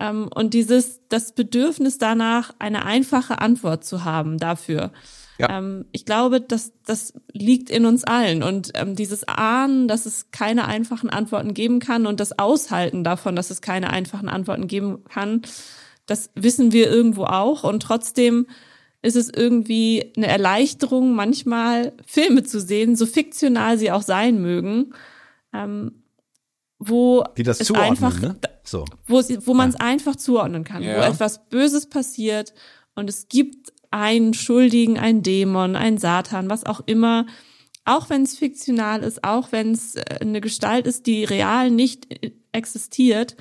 Speaker 3: Ähm, und dieses, das Bedürfnis danach, eine einfache Antwort zu haben dafür. Ja. Ähm, ich glaube, dass das liegt in uns allen und ähm, dieses Ahnen, dass es keine einfachen Antworten geben kann und das Aushalten davon, dass es keine einfachen Antworten geben kann, das wissen wir irgendwo auch und trotzdem ist es irgendwie eine Erleichterung, manchmal Filme zu sehen, so fiktional sie auch sein mögen, ähm, wo
Speaker 2: die das
Speaker 3: es
Speaker 2: zuordnen,
Speaker 3: einfach,
Speaker 2: ne? so.
Speaker 3: wo, wo man es ja. einfach zuordnen kann, ja. wo etwas Böses passiert und es gibt einen Schuldigen, einen Dämon, einen Satan, was auch immer, auch wenn es fiktional ist, auch wenn es äh, eine Gestalt ist, die real nicht äh, existiert,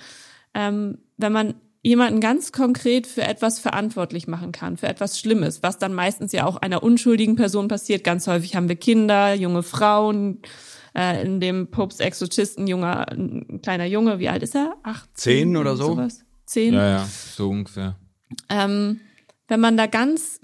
Speaker 3: ähm, wenn man jemanden ganz konkret für etwas verantwortlich machen kann, für etwas Schlimmes, was dann meistens ja auch einer unschuldigen Person passiert. Ganz häufig haben wir Kinder, junge Frauen, äh, in dem Popes Exorcist ein junger, ein kleiner Junge, wie alt ist er? Acht?
Speaker 2: Zehn oder so? Sowas?
Speaker 3: Zehn?
Speaker 1: Ja, ja, so ungefähr.
Speaker 3: Ähm, wenn man da ganz,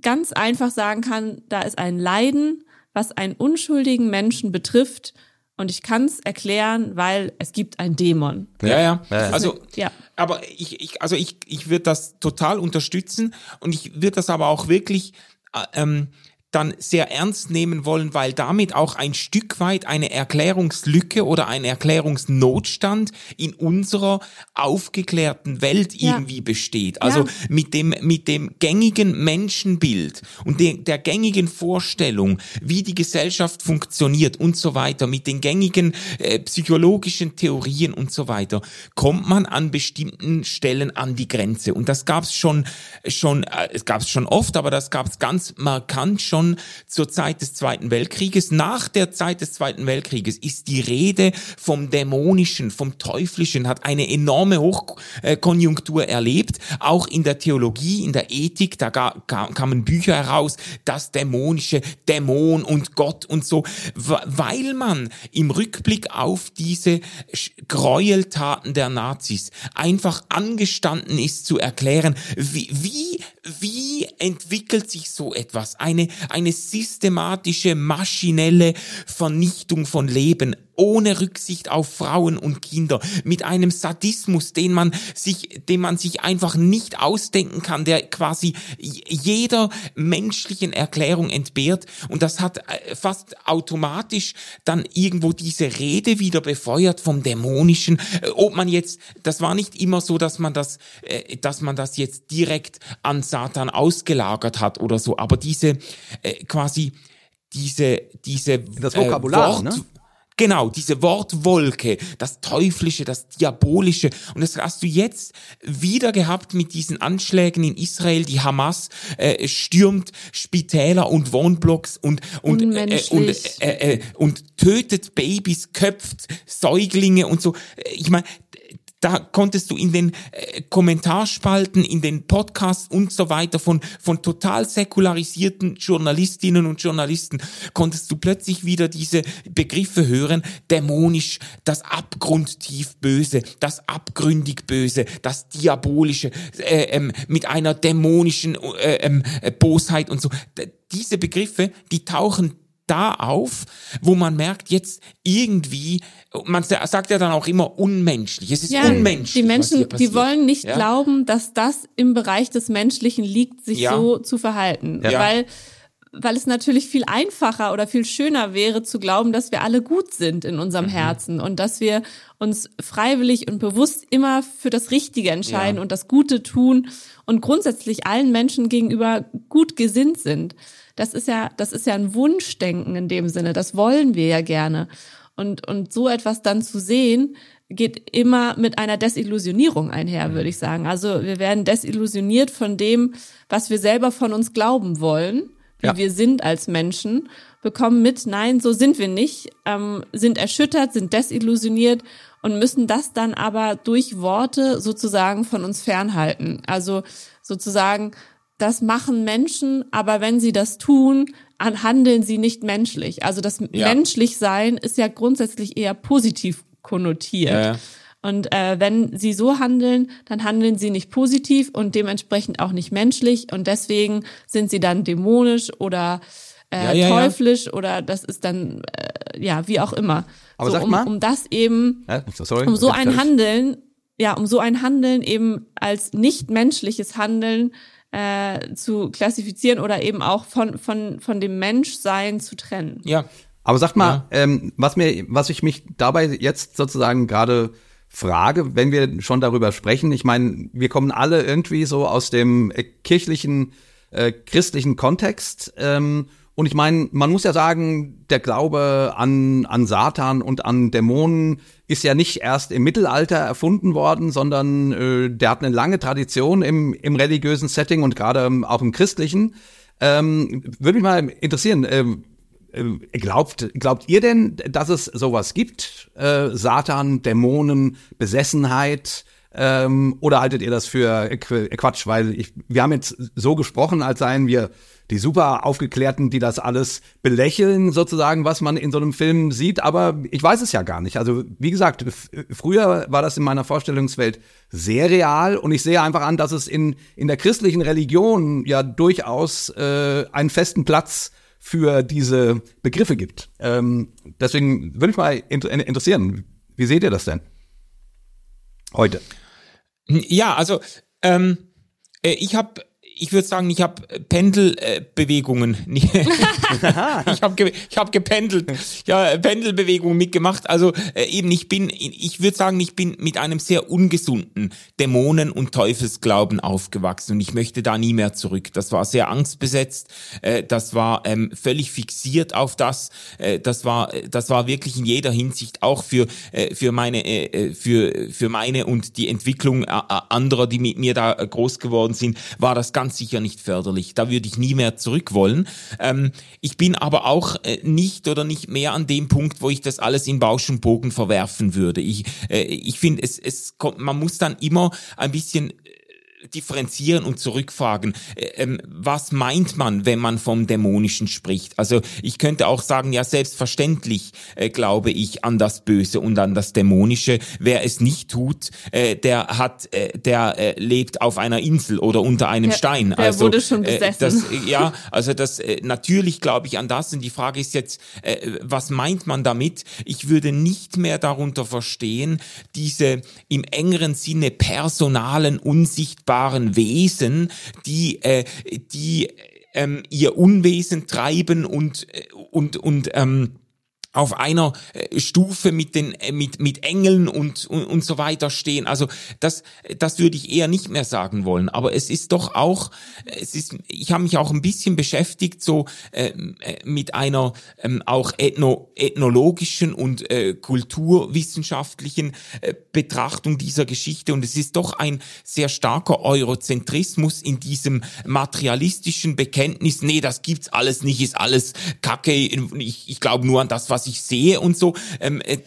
Speaker 3: ganz einfach sagen kann, da ist ein Leiden, was einen unschuldigen Menschen betrifft, und ich kann es erklären, weil es gibt ein Dämon.
Speaker 1: Ja, ja. Also, ja. aber ich, ich also ich, ich würde das total unterstützen und ich würde das aber auch wirklich äh, ähm, dann sehr ernst nehmen wollen, weil damit auch ein Stück weit eine Erklärungslücke oder ein Erklärungsnotstand in unserer aufgeklärten Welt ja. irgendwie besteht. Also ja. mit dem, mit dem gängigen Menschenbild und de, der gängigen Vorstellung, wie die Gesellschaft funktioniert und so weiter, mit den gängigen äh, psychologischen Theorien und so weiter, kommt man an bestimmten Stellen an die Grenze. Und das gab's schon, schon, äh, es gab's schon oft, aber das gab's ganz markant schon schon zur Zeit des Zweiten Weltkrieges. Nach der Zeit des Zweiten Weltkrieges ist die Rede vom Dämonischen, vom Teuflischen, hat eine enorme Hochkonjunktur erlebt, auch in der Theologie, in der Ethik, da kamen Bücher heraus, das Dämonische, Dämon und Gott und so, weil man im Rückblick auf diese Gräueltaten der Nazis einfach angestanden ist zu erklären, wie, wie, wie entwickelt sich so etwas? Eine, eine systematische, maschinelle Vernichtung von Leben ohne Rücksicht auf Frauen und Kinder, mit einem Sadismus, den man sich, den man sich einfach nicht ausdenken kann, der quasi jeder menschlichen Erklärung entbehrt. Und das hat äh, fast automatisch dann irgendwo diese Rede wieder befeuert vom Dämonischen. Äh, ob man jetzt, das war nicht immer so, dass man das, äh, dass man das jetzt direkt an Satan ausgelagert hat oder so, aber diese quasi diese diese
Speaker 2: das Vokabular,
Speaker 1: Wort,
Speaker 2: ne?
Speaker 1: Genau, diese Wortwolke, das Teuflische, das Diabolische. Und das hast du jetzt wieder gehabt mit diesen Anschlägen in Israel. Die Hamas äh, stürmt Spitäler und Wohnblocks und und äh, und, äh, äh, und tötet Babys, köpft Säuglinge und so. Ich meine, da konntest du in den äh, Kommentarspalten, in den Podcasts und so weiter von, von total säkularisierten Journalistinnen und Journalisten, konntest du plötzlich wieder diese Begriffe hören, dämonisch, das abgrundtief Böse, das abgründig Böse, das Diabolische, äh, ähm, mit einer dämonischen äh, ähm, äh, Bosheit und so. Diese Begriffe, die tauchen da auf, wo man merkt, jetzt irgendwie, man sagt ja dann auch immer unmenschlich. Es ist ja, unmenschlich.
Speaker 3: Die Menschen, die wollen nicht ja? glauben, dass das im Bereich des Menschlichen liegt, sich ja. so zu verhalten. Ja. Weil, weil es natürlich viel einfacher oder viel schöner wäre zu glauben, dass wir alle gut sind in unserem mhm. Herzen und dass wir uns freiwillig und bewusst immer für das Richtige entscheiden und das Gute tun und grundsätzlich allen Menschen gegenüber gut gesinnt sind. Das ist ja, das ist ja ein Wunschdenken in dem Sinne. Das wollen wir ja gerne. Und, und so etwas dann zu sehen, geht immer mit einer Desillusionierung einher, würde ich sagen. Also wir werden desillusioniert von dem, was wir selber von uns glauben wollen, wie ja. wir sind als Menschen, bekommen mit, nein, so sind wir nicht, ähm, sind erschüttert, sind desillusioniert und müssen das dann aber durch Worte sozusagen von uns fernhalten. Also sozusagen das machen Menschen, aber wenn sie das tun, handeln sie nicht menschlich. Also das ja. menschlich sein ist ja grundsätzlich eher positiv konnotiert. Ja. Und äh, wenn sie so handeln, dann handeln sie nicht positiv und dementsprechend auch nicht menschlich. Und deswegen sind sie dann dämonisch oder äh, ja, teuflisch oder das ist dann, äh, ja, wie auch immer.
Speaker 2: Aber so, sag
Speaker 3: um,
Speaker 2: mal.
Speaker 3: um das eben, sorry, um so ein Handeln, ja, um so ein Handeln eben als nicht menschliches Handeln äh, zu klassifizieren oder eben auch von, von, von dem Menschsein zu trennen.
Speaker 2: Ja. Aber sag mal, ja. ähm, was mir, was ich mich dabei jetzt sozusagen gerade frage, wenn wir schon darüber sprechen, ich meine, wir kommen alle irgendwie so aus dem äh, kirchlichen, äh, christlichen Kontext. Ähm, und ich meine, man muss ja sagen, der Glaube an, an Satan und an Dämonen ist ja nicht erst im Mittelalter erfunden worden, sondern äh, der hat eine lange Tradition im, im religiösen Setting und gerade ähm, auch im christlichen. Ähm, Würde mich mal interessieren, ähm, äh, glaubt, glaubt ihr denn, dass es sowas gibt? Äh, Satan, Dämonen, Besessenheit? Ähm, oder haltet ihr das für Quatsch? Weil ich, wir haben jetzt so gesprochen, als seien wir die super Aufgeklärten, die das alles belächeln, sozusagen, was man in so einem Film sieht. Aber ich weiß es ja gar nicht. Also, wie gesagt, früher war das in meiner Vorstellungswelt sehr real und ich sehe einfach an, dass es in, in der christlichen Religion ja durchaus äh, einen festen Platz für diese Begriffe gibt. Ähm, deswegen würde mich mal interessieren, wie seht ihr das denn heute?
Speaker 1: Ja, also ähm, äh, ich habe ich würde sagen, ich habe Pendelbewegungen. ich habe ge ich hab gependelt. Ja, Pendelbewegungen mitgemacht. Also äh, eben, ich bin, ich würde sagen, ich bin mit einem sehr ungesunden Dämonen- und Teufelsglauben aufgewachsen und ich möchte da nie mehr zurück. Das war sehr angstbesetzt. Äh, das war ähm, völlig fixiert auf das. Äh, das war, das war wirklich in jeder Hinsicht auch für äh, für meine äh, äh für für meine und die Entwicklung äh, anderer, die mit mir da groß geworden sind, war das ganz ganz sicher nicht förderlich. Da würde ich nie mehr zurück wollen. Ähm, ich bin aber auch äh, nicht oder nicht mehr an dem Punkt, wo ich das alles in Bausch und Bogen verwerfen würde. Ich, äh, ich finde, es, es kommt, man muss dann immer ein bisschen differenzieren und zurückfragen, äh, ähm, was meint man, wenn man vom Dämonischen spricht? Also ich könnte auch sagen, ja, selbstverständlich äh, glaube ich an das Böse und an das Dämonische. Wer es nicht tut, äh, der hat, äh, der äh, lebt auf einer Insel oder unter einem der, Stein.
Speaker 3: Der also, wurde schon besessen. Äh,
Speaker 1: das, ja, also das natürlich glaube ich an das. Und die Frage ist jetzt, was meint man damit? Ich würde nicht mehr darunter verstehen, diese im engeren Sinne personalen, unsichtbaren unsichtbaren Wesen, die, äh, die ähm, ihr Unwesen treiben und, äh, und, und ähm, auf einer äh, Stufe mit den äh, mit mit Engeln und, und und so weiter stehen. Also das das würde ich eher nicht mehr sagen wollen. Aber es ist doch auch es ist ich habe mich auch ein bisschen beschäftigt so ähm, äh, mit einer ähm, auch ethno, ethnologischen und äh, kulturwissenschaftlichen äh, Betrachtung dieser Geschichte und es ist doch ein sehr starker Eurozentrismus in diesem materialistischen Bekenntnis. Nee, das gibt's alles nicht, ist alles Kacke. Ich, ich glaube nur an das, was was ich sehe und so ähm, äh,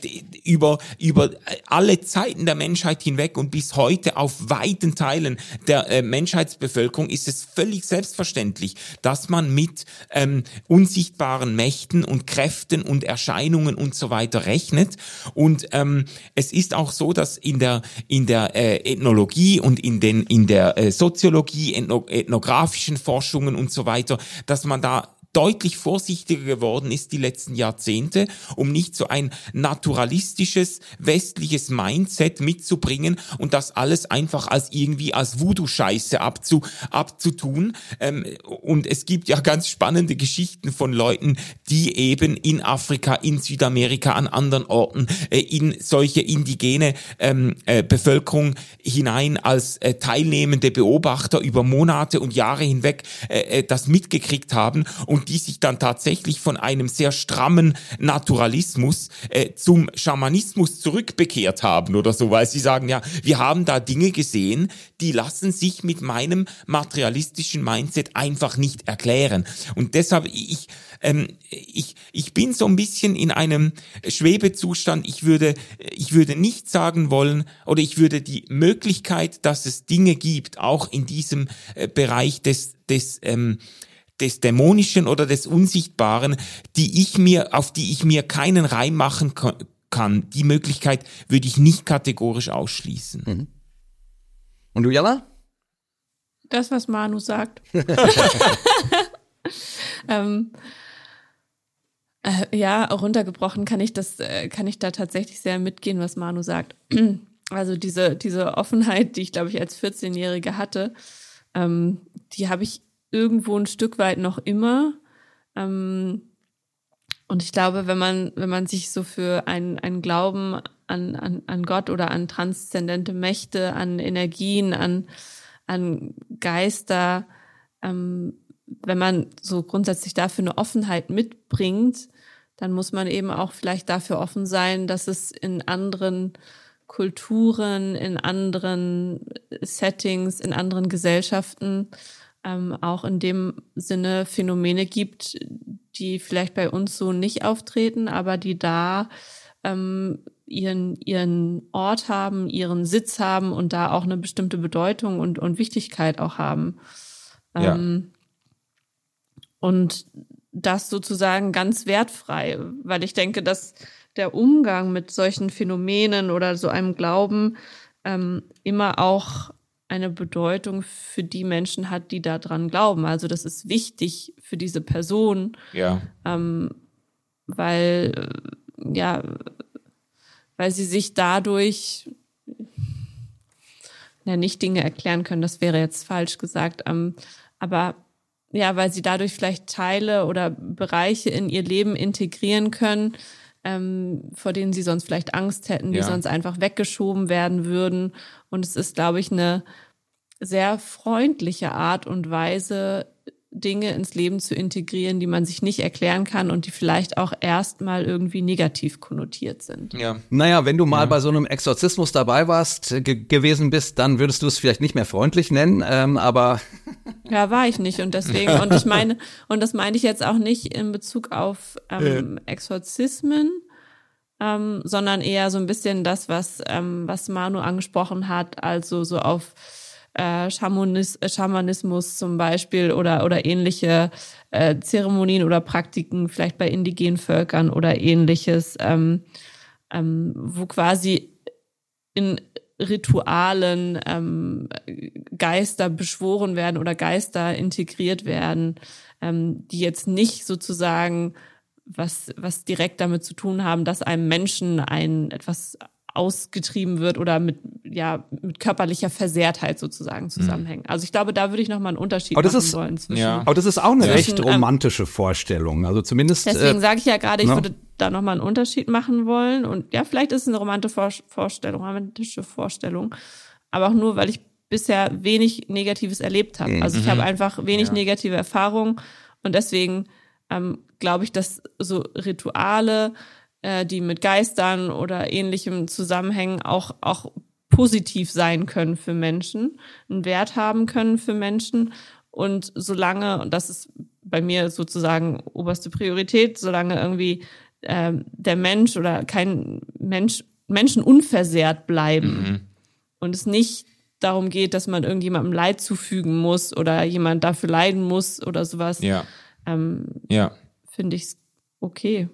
Speaker 1: über über alle Zeiten der Menschheit hinweg und bis heute auf weiten Teilen der äh, Menschheitsbevölkerung ist es völlig selbstverständlich, dass man mit ähm, unsichtbaren Mächten und Kräften und Erscheinungen und so weiter rechnet. Und ähm, es ist auch so, dass in der in der äh, Ethnologie und in den in der äh, Soziologie, ethno ethnografischen Forschungen und so weiter, dass man da deutlich vorsichtiger geworden ist die letzten Jahrzehnte, um nicht so ein naturalistisches westliches Mindset mitzubringen und das alles einfach als irgendwie als Voodoo-Scheiße abzu, abzutun. Ähm, und es gibt ja ganz spannende Geschichten von Leuten, die eben in Afrika, in Südamerika, an anderen Orten äh, in solche indigene ähm, äh, Bevölkerung hinein als äh, teilnehmende Beobachter über Monate und Jahre hinweg äh, äh das mitgekriegt haben und die sich dann tatsächlich von einem sehr strammen Naturalismus äh, zum Schamanismus zurückbekehrt haben oder so, weil sie sagen, ja, wir haben da Dinge gesehen, die lassen sich mit meinem materialistischen Mindset einfach nicht erklären. Und deshalb, ich, ähm, ich, ich bin so ein bisschen in einem Schwebezustand. Ich würde, ich würde nicht sagen wollen, oder ich würde die Möglichkeit, dass es Dinge gibt, auch in diesem äh, Bereich des, des ähm, des Dämonischen oder des Unsichtbaren, die ich mir, auf die ich mir keinen Reim machen kann. Die Möglichkeit würde ich nicht kategorisch ausschließen. Mhm.
Speaker 2: Und du, Jalla?
Speaker 3: Das, was Manu sagt. ähm, äh, ja, runtergebrochen kann ich das, äh, kann ich da tatsächlich sehr mitgehen, was Manu sagt. also diese, diese Offenheit, die ich, glaube ich, als 14-Jährige hatte, ähm, die habe ich irgendwo ein Stück weit noch immer. Ähm, und ich glaube, wenn man, wenn man sich so für einen, einen Glauben an, an, an Gott oder an transzendente Mächte, an Energien, an, an Geister, ähm, wenn man so grundsätzlich dafür eine Offenheit mitbringt, dann muss man eben auch vielleicht dafür offen sein, dass es in anderen Kulturen, in anderen Settings, in anderen Gesellschaften ähm, auch in dem Sinne Phänomene gibt, die vielleicht bei uns so nicht auftreten, aber die da ähm, ihren, ihren Ort haben, ihren Sitz haben und da auch eine bestimmte Bedeutung und, und Wichtigkeit auch haben. Ähm, ja. Und das sozusagen ganz wertfrei, weil ich denke, dass der Umgang mit solchen Phänomenen oder so einem Glauben ähm, immer auch eine Bedeutung für die Menschen hat, die daran glauben. Also das ist wichtig für diese Person,
Speaker 1: ja.
Speaker 3: ähm, weil äh, ja, weil sie sich dadurch ja nicht Dinge erklären können. Das wäre jetzt falsch gesagt, ähm, aber ja, weil sie dadurch vielleicht Teile oder Bereiche in ihr Leben integrieren können, ähm, vor denen sie sonst vielleicht Angst hätten, die ja. sonst einfach weggeschoben werden würden. Und es ist, glaube ich, eine sehr freundliche Art und Weise, Dinge ins Leben zu integrieren, die man sich nicht erklären kann und die vielleicht auch erstmal irgendwie negativ konnotiert sind.
Speaker 2: Ja. Naja, wenn du mal ja. bei so einem Exorzismus dabei warst, ge gewesen bist, dann würdest du es vielleicht nicht mehr freundlich nennen, ähm, aber
Speaker 3: Ja, war ich nicht und deswegen und ich meine und das meine ich jetzt auch nicht in Bezug auf ähm, Exorzismen, ähm, sondern eher so ein bisschen das, was ähm, was Manu angesprochen hat, also so auf äh, Schamanis Schamanismus zum Beispiel oder oder ähnliche äh, Zeremonien oder Praktiken vielleicht bei indigenen Völkern oder ähnliches, ähm, ähm, wo quasi in Ritualen ähm, Geister beschworen werden oder Geister integriert werden, ähm, die jetzt nicht sozusagen was, was direkt damit zu tun haben, dass einem Menschen ein etwas ausgetrieben wird oder mit ja mit körperlicher Versehrtheit sozusagen zusammenhängen. Mhm. Also ich glaube, da würde ich noch mal einen Unterschied
Speaker 2: aber das
Speaker 3: machen
Speaker 2: ist,
Speaker 3: wollen
Speaker 2: zwischen. Ja. Aber das ist auch eine recht ähm, romantische ähm, Vorstellung. Also zumindest.
Speaker 3: Deswegen äh, sage ich ja gerade, ich no? würde da noch mal einen Unterschied machen wollen und ja, vielleicht ist es eine romantische Vorstellung, romantische Vorstellung, aber auch nur, weil ich bisher wenig Negatives erlebt habe. Also ich habe mhm. einfach wenig ja. negative Erfahrungen und deswegen ähm, glaube ich, dass so Rituale äh, die mit Geistern oder ähnlichem zusammenhängen, auch, auch positiv sein können für Menschen, einen Wert haben können für Menschen. Und solange, und das ist bei mir sozusagen oberste Priorität, solange irgendwie äh, der Mensch oder kein Mensch, Menschen unversehrt bleiben mhm. und es nicht darum geht, dass man irgendjemandem Leid zufügen muss oder jemand dafür leiden muss oder sowas,
Speaker 1: ja.
Speaker 3: Ähm,
Speaker 1: ja.
Speaker 3: finde ich es okay.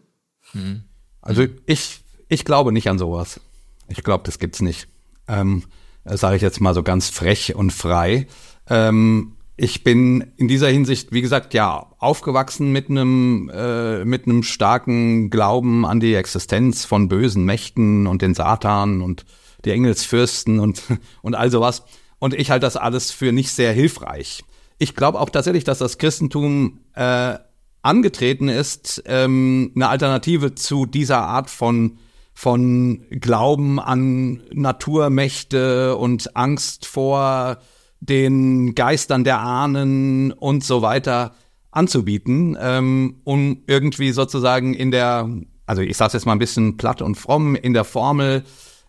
Speaker 2: Mhm. Also ich, ich glaube nicht an sowas. Ich glaube, das gibt's nicht. Ähm, Sage ich jetzt mal so ganz frech und frei. Ähm, ich bin in dieser Hinsicht, wie gesagt, ja, aufgewachsen mit einem äh, mit einem starken Glauben an die Existenz von bösen Mächten und den Satan und die Engelsfürsten und und all sowas. Und ich halte das alles für nicht sehr hilfreich. Ich glaube auch tatsächlich, dass das Christentum äh, angetreten ist, ähm, eine Alternative zu dieser Art von von Glauben an Naturmächte und Angst vor den Geistern der Ahnen und so weiter anzubieten, ähm, um irgendwie sozusagen in der, also ich sage jetzt mal ein bisschen platt und fromm, in der Formel,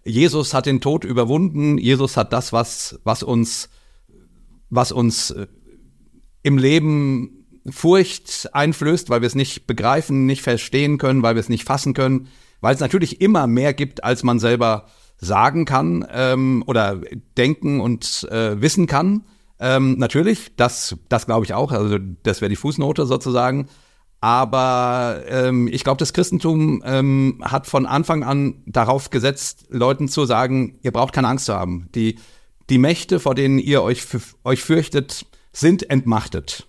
Speaker 2: Jesus hat den Tod überwunden, Jesus hat das, was, was uns, was uns äh, im Leben Furcht einflößt, weil wir es nicht begreifen, nicht verstehen können, weil wir es nicht fassen können, weil es natürlich immer mehr gibt, als man selber sagen kann ähm, oder denken und äh, wissen kann. Ähm, natürlich, das, das glaube ich auch, also das wäre die Fußnote sozusagen. Aber ähm, ich glaube, das Christentum ähm, hat von Anfang an darauf gesetzt, Leuten zu sagen, ihr braucht keine Angst zu haben. Die, die Mächte, vor denen ihr euch, euch fürchtet, sind entmachtet.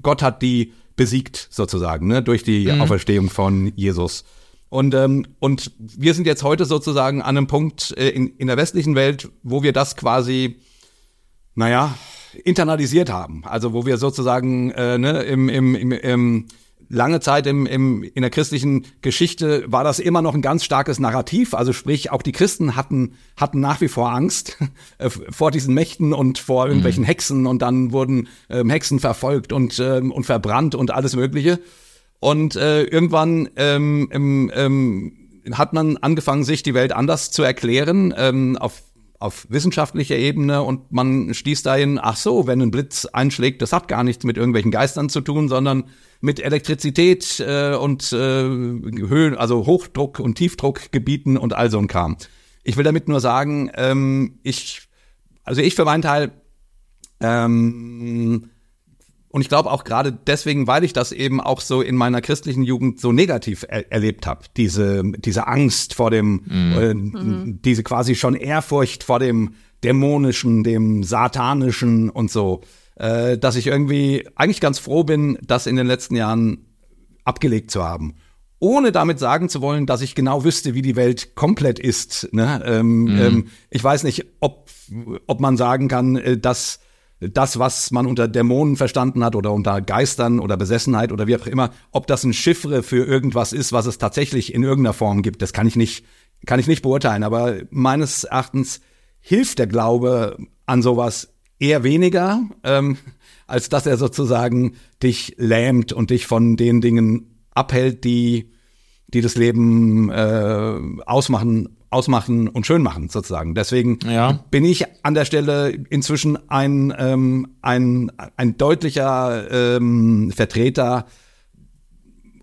Speaker 2: Gott hat die besiegt sozusagen, ne, durch die mhm. Auferstehung von Jesus. Und, ähm, und wir sind jetzt heute sozusagen an einem Punkt äh, in, in der westlichen Welt, wo wir das quasi, naja, internalisiert haben. Also wo wir sozusagen äh, ne, im, im, im, im lange Zeit im, im, in der christlichen Geschichte war das immer noch ein ganz starkes Narrativ. Also sprich, auch die Christen hatten, hatten nach wie vor Angst äh, vor diesen Mächten und vor irgendwelchen mhm. Hexen und dann wurden ähm, Hexen verfolgt und, ähm, und verbrannt und alles Mögliche. Und äh, irgendwann ähm, ähm, hat man angefangen, sich die Welt anders zu erklären, ähm, auf auf wissenschaftlicher Ebene und man stieß dahin, ach so, wenn ein Blitz einschlägt, das hat gar nichts mit irgendwelchen Geistern zu tun, sondern mit Elektrizität äh, und äh, Höhen, also Hochdruck- und Tiefdruckgebieten und all so ein Kram. Ich will damit nur sagen, ähm, ich, also ich für meinen Teil, ähm, und ich glaube auch gerade deswegen, weil ich das eben auch so in meiner christlichen Jugend so negativ er erlebt habe, diese diese Angst vor dem, mhm. Äh, mhm. diese quasi schon Ehrfurcht vor dem dämonischen, dem satanischen und so äh, dass ich irgendwie eigentlich ganz froh bin, das in den letzten Jahren abgelegt zu haben. Ohne damit sagen zu wollen, dass ich genau wüsste, wie die Welt komplett ist. Ne? Ähm, mhm. ähm, ich weiß nicht, ob, ob man sagen kann, äh, dass das, was man unter Dämonen verstanden hat oder unter Geistern oder Besessenheit oder wie auch immer, ob das ein Chiffre für irgendwas ist, was es tatsächlich in irgendeiner Form gibt, das kann ich nicht, kann ich nicht beurteilen. Aber meines Erachtens hilft der Glaube an sowas eher weniger, ähm, als dass er sozusagen dich lähmt und dich von den Dingen abhält, die, die das Leben äh, ausmachen, ausmachen und schön machen, sozusagen. Deswegen ja. bin ich an der Stelle inzwischen ein, ähm, ein, ein deutlicher ähm, Vertreter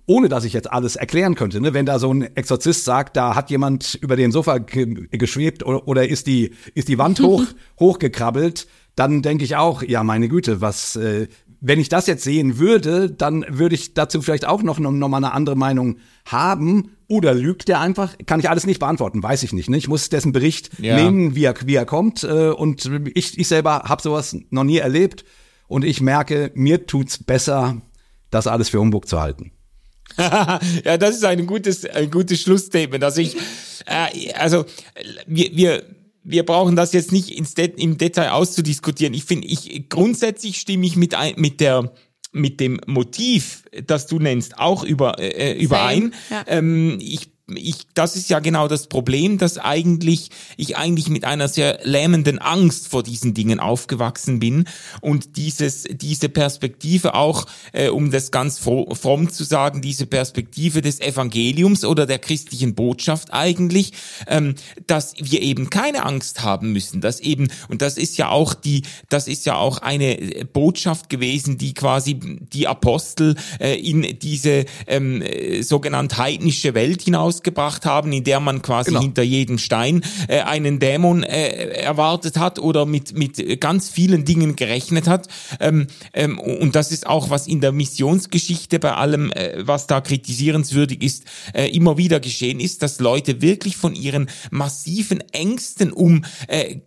Speaker 2: ohne dass ich jetzt alles erklären könnte. Ne? Wenn da so ein Exorzist sagt, da hat jemand über den Sofa ge geschwebt oder, oder ist die ist die Wand hoch hochgekrabbelt, dann denke ich auch, ja meine Güte, was äh, wenn ich das jetzt sehen würde, dann würde ich dazu vielleicht auch noch, noch mal eine andere Meinung haben. Oder lügt der einfach? Kann ich alles nicht beantworten, weiß ich nicht. Ne? Ich muss dessen Bericht ja. nehmen, wie er, wie er kommt. Äh, und ich, ich selber habe sowas noch nie erlebt. Und ich merke, mir tut's besser, das alles für Humbug zu halten.
Speaker 1: ja, das ist ein gutes, ein gutes Schlussstatement. Also ich, äh, also wir, wir, wir brauchen das jetzt nicht im Detail auszudiskutieren. Ich finde, ich grundsätzlich stimme ich mit ein, mit der mit dem Motiv, das du nennst, auch über, äh, überein. Ja. Ähm, ich ich, das ist ja genau das Problem, dass eigentlich ich eigentlich mit einer sehr lähmenden Angst vor diesen Dingen aufgewachsen bin und dieses diese Perspektive auch, äh, um das ganz fromm zu sagen, diese Perspektive des Evangeliums oder der christlichen Botschaft eigentlich, ähm, dass wir eben keine Angst haben müssen, dass eben und das ist ja auch die, das ist ja auch eine Botschaft gewesen, die quasi die Apostel äh, in diese ähm, äh, sogenannte heidnische Welt hinaus rausgebracht haben, in der man quasi genau. hinter jedem Stein äh, einen Dämon äh, erwartet hat oder mit, mit ganz vielen Dingen gerechnet hat. Ähm, ähm, und das ist auch, was in der Missionsgeschichte bei allem, äh, was da kritisierenswürdig ist, äh, immer wieder geschehen ist, dass Leute wirklich von ihren massiven Ängsten um äh,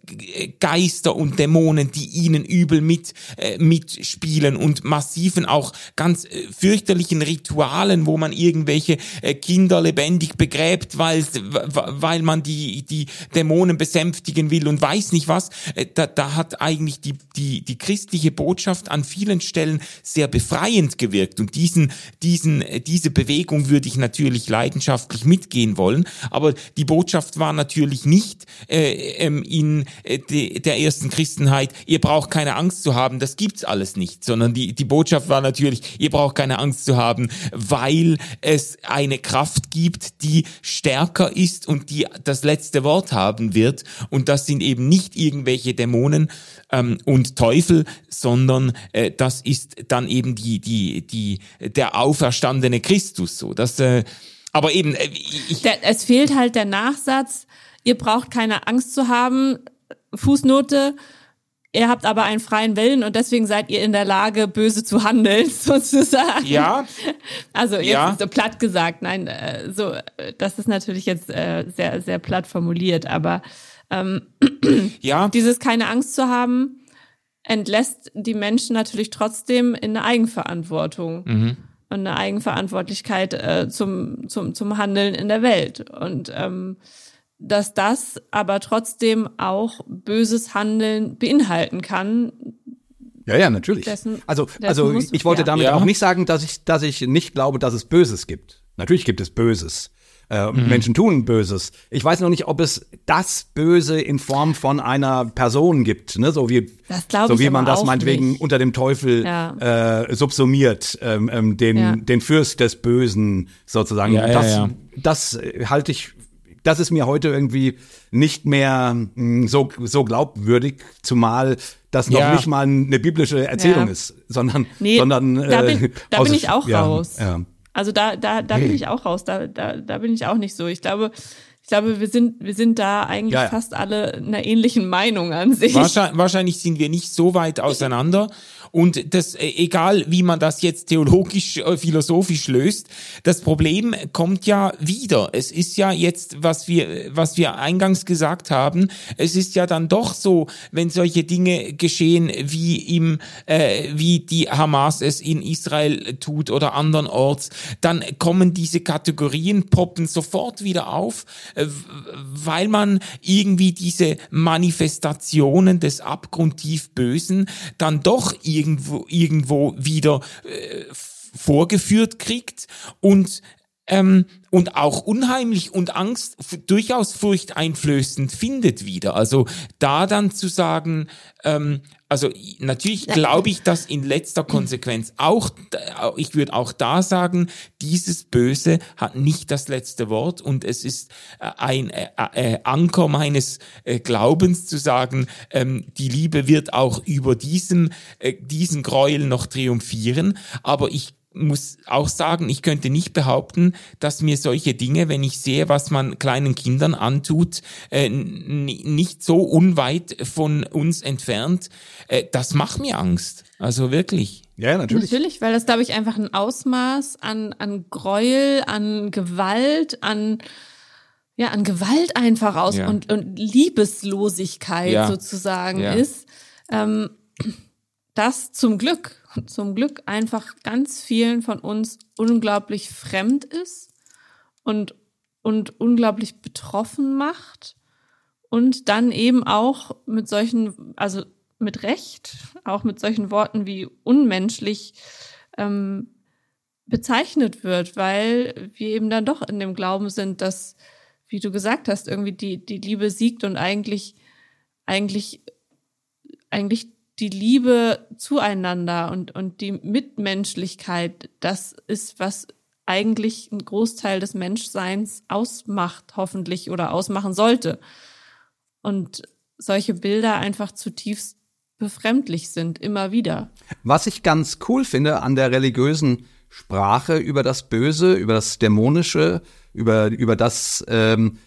Speaker 1: Geister und Dämonen, die ihnen übel mit äh, mitspielen und massiven auch ganz äh, fürchterlichen Ritualen, wo man irgendwelche äh, Kinder lebendig begräbt, weil, weil man die, die Dämonen besänftigen will und weiß nicht was. Äh, da, da hat eigentlich die, die, die christliche Botschaft an vielen Stellen sehr befreiend gewirkt. Und diesen, diesen, äh, diese Bewegung würde ich natürlich leidenschaftlich mitgehen wollen. Aber die Botschaft war natürlich nicht äh, ähm, in äh, de, der ersten Christenheit, ihr braucht keine Angst zu haben, das gibt's alles nicht, sondern die, die Botschaft war natürlich, ihr braucht keine Angst zu haben, weil es eine Kraft gibt, die die stärker ist und die das letzte Wort haben wird. Und das sind eben nicht irgendwelche Dämonen ähm, und Teufel, sondern äh, das ist dann eben die, die, die, der auferstandene Christus. So, das, äh, aber eben, äh,
Speaker 3: ich, der, es fehlt halt der Nachsatz. Ihr braucht keine Angst zu haben. Fußnote Ihr habt aber einen freien Willen und deswegen seid ihr in der Lage, böse zu handeln, sozusagen.
Speaker 1: Ja.
Speaker 3: Also jetzt ja. so platt gesagt, nein, äh, so, das ist natürlich jetzt äh, sehr, sehr platt formuliert, aber ähm, ja. dieses keine Angst zu haben, entlässt die Menschen natürlich trotzdem in eine Eigenverantwortung. Mhm. Und eine Eigenverantwortlichkeit äh, zum, zum, zum Handeln in der Welt. Und ähm, dass das aber trotzdem auch böses Handeln beinhalten kann.
Speaker 2: Ja, ja, natürlich. Dessen, also, dessen also ich wollte ja. damit ja. auch nicht sagen, dass ich, dass ich nicht glaube, dass es Böses gibt. Natürlich gibt es Böses. Äh, mhm. Menschen tun Böses. Ich weiß noch nicht, ob es das Böse in Form von einer Person gibt, ne? so wie, so wie man das meinetwegen nicht. unter dem Teufel ja. äh, subsumiert, ähm, ähm, den, ja. den Fürst des Bösen sozusagen. Ja, das, das halte ich das ist mir heute irgendwie nicht mehr mh, hm, so, so glaubwürdig, zumal das noch ja. nicht mal eine biblische Erzählung ja. ist, sondern, nee, sondern
Speaker 3: äh, da bin, da bin ich auch raus. Also da, da, da bin ich auch raus. Da, da, da bin ich auch nicht so. Ich glaube, ich glaube, wir sind, wir sind da eigentlich ja, ja. fast alle einer ähnlichen Meinung an sich.
Speaker 1: Wahrscheinlich, wahrscheinlich sind wir nicht so weit auseinander. Und das, äh, egal wie man das jetzt theologisch, äh, philosophisch löst, das Problem kommt ja wieder. Es ist ja jetzt, was wir, was wir eingangs gesagt haben, es ist ja dann doch so, wenn solche Dinge geschehen, wie im, äh, wie die Hamas es in Israel tut oder andernorts, dann kommen diese Kategorien, poppen sofort wieder auf, weil man irgendwie diese Manifestationen des abgrundtief Bösen dann doch irgendwo, irgendwo wieder äh, vorgeführt kriegt und ähm, und auch unheimlich und Angst durchaus furchteinflößend findet wieder. Also da dann zu sagen, ähm, also natürlich glaube ich, dass in letzter Konsequenz auch, ich würde auch da sagen, dieses Böse hat nicht das letzte Wort. Und es ist äh, ein äh, äh, Anker meines Glaubens zu sagen, ähm, die Liebe wird auch über diesem, diesen Gräuel noch triumphieren, aber ich muss auch sagen, ich könnte nicht behaupten, dass mir solche Dinge, wenn ich sehe, was man kleinen Kindern antut, äh, nicht so unweit von uns entfernt, äh, das macht mir Angst. Also wirklich.
Speaker 3: Ja, natürlich. Natürlich, weil das, glaube ich, einfach ein Ausmaß an, an Gräuel, an Gewalt, an ja, an Gewalt einfach aus ja. und, und Liebeslosigkeit ja. sozusagen ja. ist. Ähm, das zum Glück zum Glück einfach ganz vielen von uns unglaublich fremd ist und, und unglaublich betroffen macht und dann eben auch mit solchen, also mit Recht, auch mit solchen Worten wie unmenschlich ähm, bezeichnet wird, weil wir eben dann doch in dem Glauben sind, dass, wie du gesagt hast, irgendwie die, die Liebe siegt und eigentlich, eigentlich, eigentlich die Liebe zueinander und, und die Mitmenschlichkeit, das ist, was eigentlich ein Großteil des Menschseins ausmacht, hoffentlich oder ausmachen sollte. Und solche Bilder einfach zutiefst befremdlich sind, immer wieder.
Speaker 2: Was ich ganz cool finde an der religiösen Sprache über das Böse, über das Dämonische, über, über das, ähm,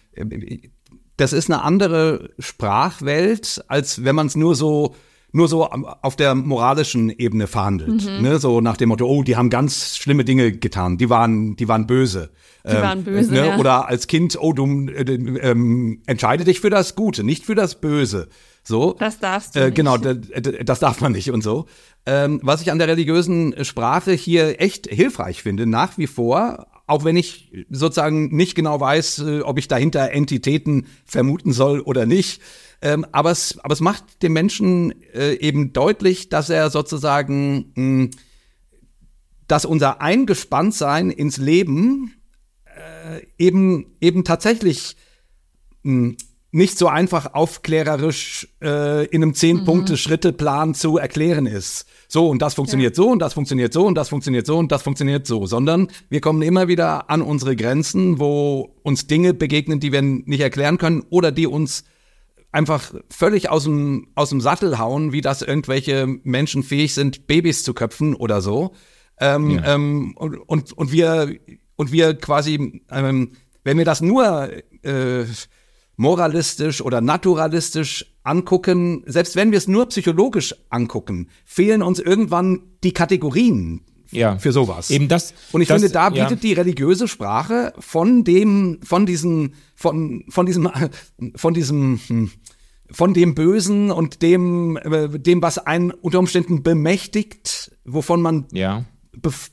Speaker 2: das ist eine andere Sprachwelt, als wenn man es nur so nur so auf der moralischen Ebene verhandelt. Mhm. Ne? So nach dem Motto, oh, die haben ganz schlimme Dinge getan, die waren, die waren böse.
Speaker 3: Die ähm, waren böse. Ne? Ja.
Speaker 2: Oder als Kind, oh, du äh, ähm, entscheide dich für das Gute, nicht für das Böse. So.
Speaker 3: Das darfst du.
Speaker 2: Äh, genau, das darf man nicht und so. Ähm, was ich an der religiösen Sprache hier echt hilfreich finde, nach wie vor, auch wenn ich sozusagen nicht genau weiß, äh, ob ich dahinter Entitäten vermuten soll oder nicht, ähm, aber, es, aber es macht dem Menschen äh, eben deutlich, dass er sozusagen, hm, dass unser Eingespanntsein ins Leben äh, eben, eben tatsächlich hm, nicht so einfach aufklärerisch äh, in einem Zehn-Punkte-Schritte-Plan zu erklären ist. So und das funktioniert ja. so und das funktioniert so und das funktioniert so und das funktioniert so, sondern wir kommen immer wieder an unsere Grenzen, wo uns Dinge begegnen, die wir nicht erklären können oder die uns einfach völlig aus dem, aus dem Sattel hauen, wie das irgendwelche Menschen fähig sind, Babys zu köpfen oder so. Ähm, ja. ähm, und, und, und wir, und wir quasi, ähm, wenn wir das nur äh, moralistisch oder naturalistisch angucken, selbst wenn wir es nur psychologisch angucken, fehlen uns irgendwann die Kategorien ja. für sowas.
Speaker 1: Eben das.
Speaker 2: Und ich
Speaker 1: das,
Speaker 2: finde, da bietet ja. die religiöse Sprache von dem, von diesen, von, von diesem, von diesem, hm, von dem Bösen und dem, äh, dem, was einen unter Umständen bemächtigt, wovon man
Speaker 1: ja.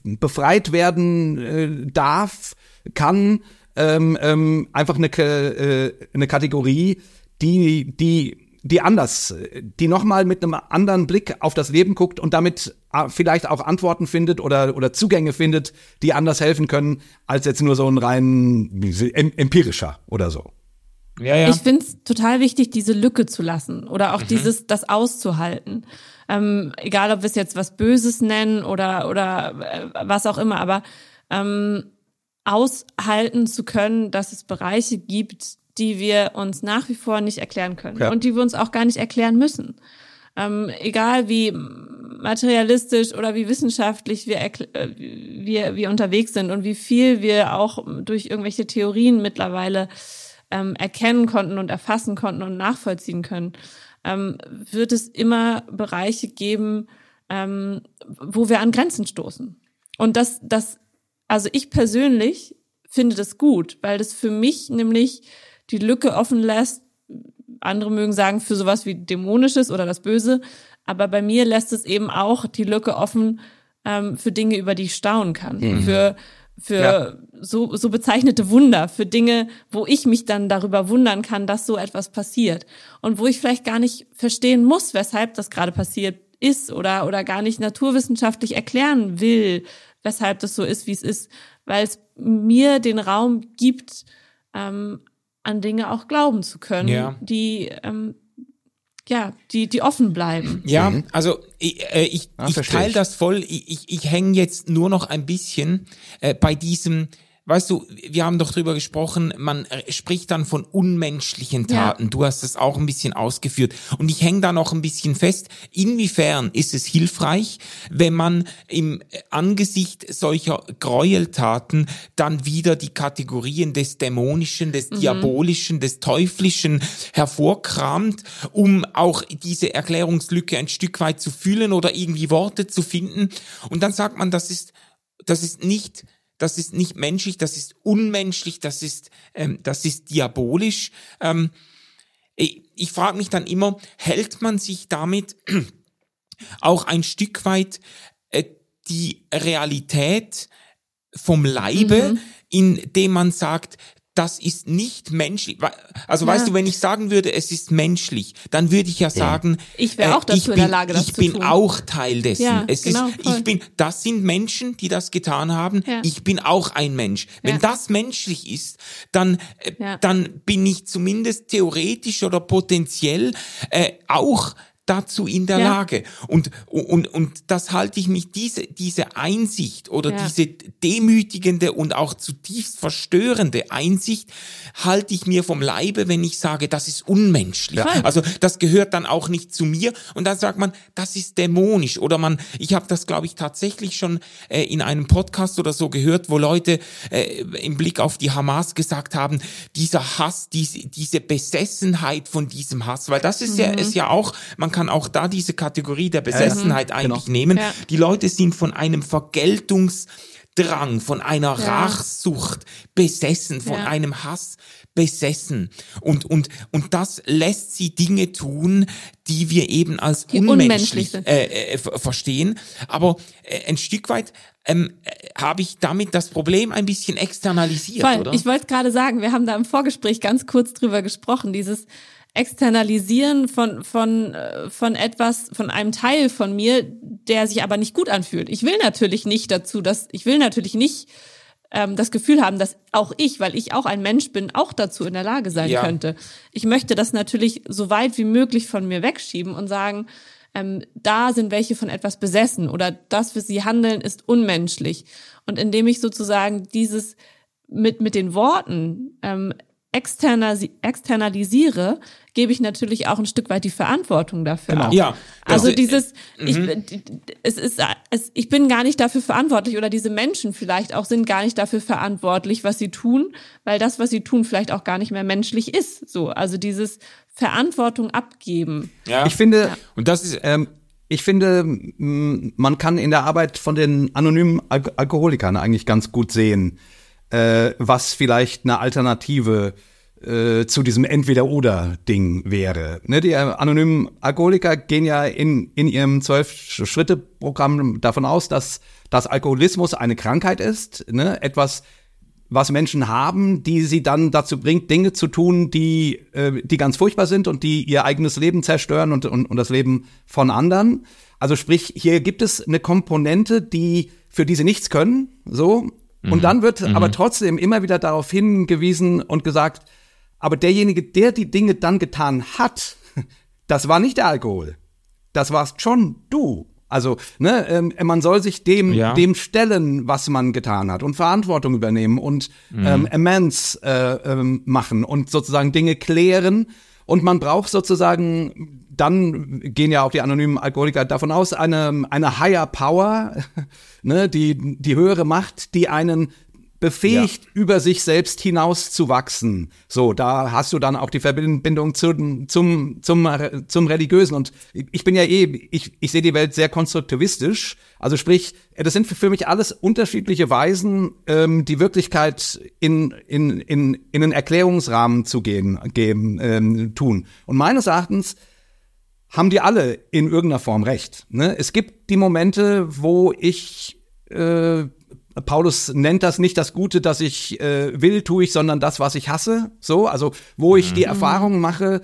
Speaker 2: befreit werden äh, darf, kann, ähm, ähm, einfach eine, äh, eine Kategorie, die, die die anders, die nochmal mit einem anderen Blick auf das Leben guckt und damit äh, vielleicht auch Antworten findet oder, oder Zugänge findet, die anders helfen können, als jetzt nur so ein rein empirischer oder so.
Speaker 3: Ja, ja. Ich finde es total wichtig, diese Lücke zu lassen oder auch mhm. dieses, das auszuhalten. Ähm, egal, ob wir es jetzt was Böses nennen oder, oder äh, was auch immer, aber ähm, aushalten zu können, dass es Bereiche gibt, die wir uns nach wie vor nicht erklären können ja. und die wir uns auch gar nicht erklären müssen. Ähm, egal wie materialistisch oder wie wissenschaftlich wir, äh, wir, wir unterwegs sind und wie viel wir auch durch irgendwelche Theorien mittlerweile ähm, erkennen konnten und erfassen konnten und nachvollziehen können, ähm, wird es immer Bereiche geben, ähm, wo wir an Grenzen stoßen. Und das, das, also ich persönlich finde das gut, weil das für mich nämlich die Lücke offen lässt. Andere mögen sagen für sowas wie Dämonisches oder das Böse, aber bei mir lässt es eben auch die Lücke offen ähm, für Dinge, über die ich staunen kann. Mhm. Für für ja. so, so bezeichnete Wunder, für Dinge, wo ich mich dann darüber wundern kann, dass so etwas passiert. Und wo ich vielleicht gar nicht verstehen muss, weshalb das gerade passiert ist oder, oder gar nicht naturwissenschaftlich erklären will, weshalb das so ist, wie es ist, weil es mir den Raum gibt, ähm, an Dinge auch glauben zu können, ja. die ähm, ja, die, die offen bleiben.
Speaker 1: Ja, mhm. also ich, äh, ich, ah, ich teile das voll. Ich, ich, ich hänge jetzt nur noch ein bisschen äh, bei diesem weißt du, wir haben doch drüber gesprochen, man spricht dann von unmenschlichen Taten. Ja. Du hast es auch ein bisschen ausgeführt. Und ich hänge da noch ein bisschen fest, inwiefern ist es hilfreich, wenn man im Angesicht solcher Gräueltaten dann wieder die Kategorien des Dämonischen, des mhm. Diabolischen, des Teuflischen hervorkramt, um auch diese Erklärungslücke ein Stück weit zu fühlen oder irgendwie Worte zu finden. Und dann sagt man, das ist, das ist nicht das ist nicht menschlich, das ist unmenschlich, das ist, ähm, das ist diabolisch. Ähm, ich ich frage mich dann immer, hält man sich damit auch ein Stück weit äh, die Realität vom Leibe, mhm. indem man sagt, das ist nicht menschlich. Also ja. weißt du, wenn ich sagen würde, es ist menschlich, dann würde ich ja sagen,
Speaker 3: ich wäre auch dazu
Speaker 1: äh,
Speaker 3: in der Lage, das
Speaker 1: ich bin
Speaker 3: tun.
Speaker 1: auch Teil dessen. Ja, es genau, ist, ich bin, das sind Menschen, die das getan haben. Ja. Ich bin auch ein Mensch. Wenn das menschlich ist, dann, äh, dann bin ich zumindest theoretisch oder potenziell äh, auch dazu in der ja. Lage. Und, und, und das halte ich mich, diese, diese Einsicht oder ja. diese demütigende und auch zutiefst verstörende Einsicht halte ich mir vom Leibe, wenn ich sage, das ist unmenschlich. Ja. Also das gehört dann auch nicht zu mir. Und dann sagt man, das ist dämonisch. Oder man, ich habe das, glaube ich, tatsächlich schon äh, in einem Podcast oder so gehört, wo Leute äh, im Blick auf die Hamas gesagt haben, dieser Hass, diese, diese Besessenheit von diesem Hass, weil das ist mhm. ja, ist ja auch, man kann auch da diese Kategorie der Besessenheit ja, eigentlich genau. nehmen. Ja. Die Leute sind von einem Vergeltungsdrang, von einer ja. Rachsucht besessen, von einem Hass besessen. Und, und, und das lässt sie Dinge tun, die wir eben als die unmenschlich, unmenschlich äh, äh, verstehen. Aber äh, ein Stück weit ähm, äh, habe ich damit das Problem ein bisschen externalisiert,
Speaker 3: Voll.
Speaker 1: oder?
Speaker 3: Ich wollte gerade sagen, wir haben da im Vorgespräch ganz kurz drüber gesprochen, dieses Externalisieren von, von, äh, von etwas, von einem Teil von mir, der sich aber nicht gut anfühlt. Ich will natürlich nicht dazu, dass, ich will natürlich nicht ähm, das Gefühl haben, dass auch ich, weil ich auch ein Mensch bin, auch dazu in der Lage sein ja. könnte. Ich möchte das natürlich so weit wie möglich von mir wegschieben und sagen, ähm, da sind welche von etwas besessen oder das, was sie handeln, ist unmenschlich. Und indem ich sozusagen dieses mit, mit den Worten ähm, externalisiere, gebe ich natürlich auch ein Stück weit die Verantwortung dafür. Genau. Ab. Ja. Also das, dieses, äh, ich, mhm. es ist, es, ich bin gar nicht dafür verantwortlich oder diese Menschen vielleicht auch sind gar nicht dafür verantwortlich, was sie tun, weil das, was sie tun, vielleicht auch gar nicht mehr menschlich ist. So, also dieses Verantwortung abgeben.
Speaker 2: Ja. Ich finde, ja. und das ist, ähm, ich finde, man kann in der Arbeit von den anonymen Al Alkoholikern eigentlich ganz gut sehen, äh, was vielleicht eine Alternative äh, zu diesem Entweder-Oder-Ding wäre. Ne, die anonymen Alkoholiker gehen ja in, in ihrem Zwölf-Schritte-Programm davon aus, dass, dass Alkoholismus eine Krankheit ist, ne, etwas, was Menschen haben, die sie dann dazu bringt, Dinge zu tun, die, äh, die ganz furchtbar sind und die ihr eigenes Leben zerstören und, und, und das Leben von anderen. Also sprich, hier gibt es eine Komponente, die für diese nichts können, so, und dann wird mhm. aber trotzdem immer wieder darauf hingewiesen und gesagt, aber derjenige, der die Dinge dann getan hat, das war nicht der Alkohol. Das warst schon du. Also, ne, ähm, man soll sich dem, ja. dem stellen, was man getan hat und Verantwortung übernehmen und mhm. ähm, Amends äh, ähm, machen und sozusagen Dinge klären. Und man braucht sozusagen, dann gehen ja auch die anonymen Alkoholiker davon aus, eine, eine Higher Power, ne, die, die höhere Macht, die einen befähigt, ja. über sich selbst hinaus zu wachsen. So, da hast du dann auch die Verbindung zu, zum, zum, zum Religiösen. Und ich bin ja eh, ich, ich sehe die Welt sehr konstruktivistisch. Also sprich, das sind für mich alles unterschiedliche Weisen, ähm, die Wirklichkeit in, in, in, in einen Erklärungsrahmen zu gehen, geben, ähm, tun. Und meines Erachtens haben die alle in irgendeiner Form recht. Ne? Es gibt die Momente, wo ich äh, Paulus nennt das nicht das Gute, das ich äh, will, tue ich, sondern das, was ich hasse. So, also wo ich mhm. die Erfahrung mache,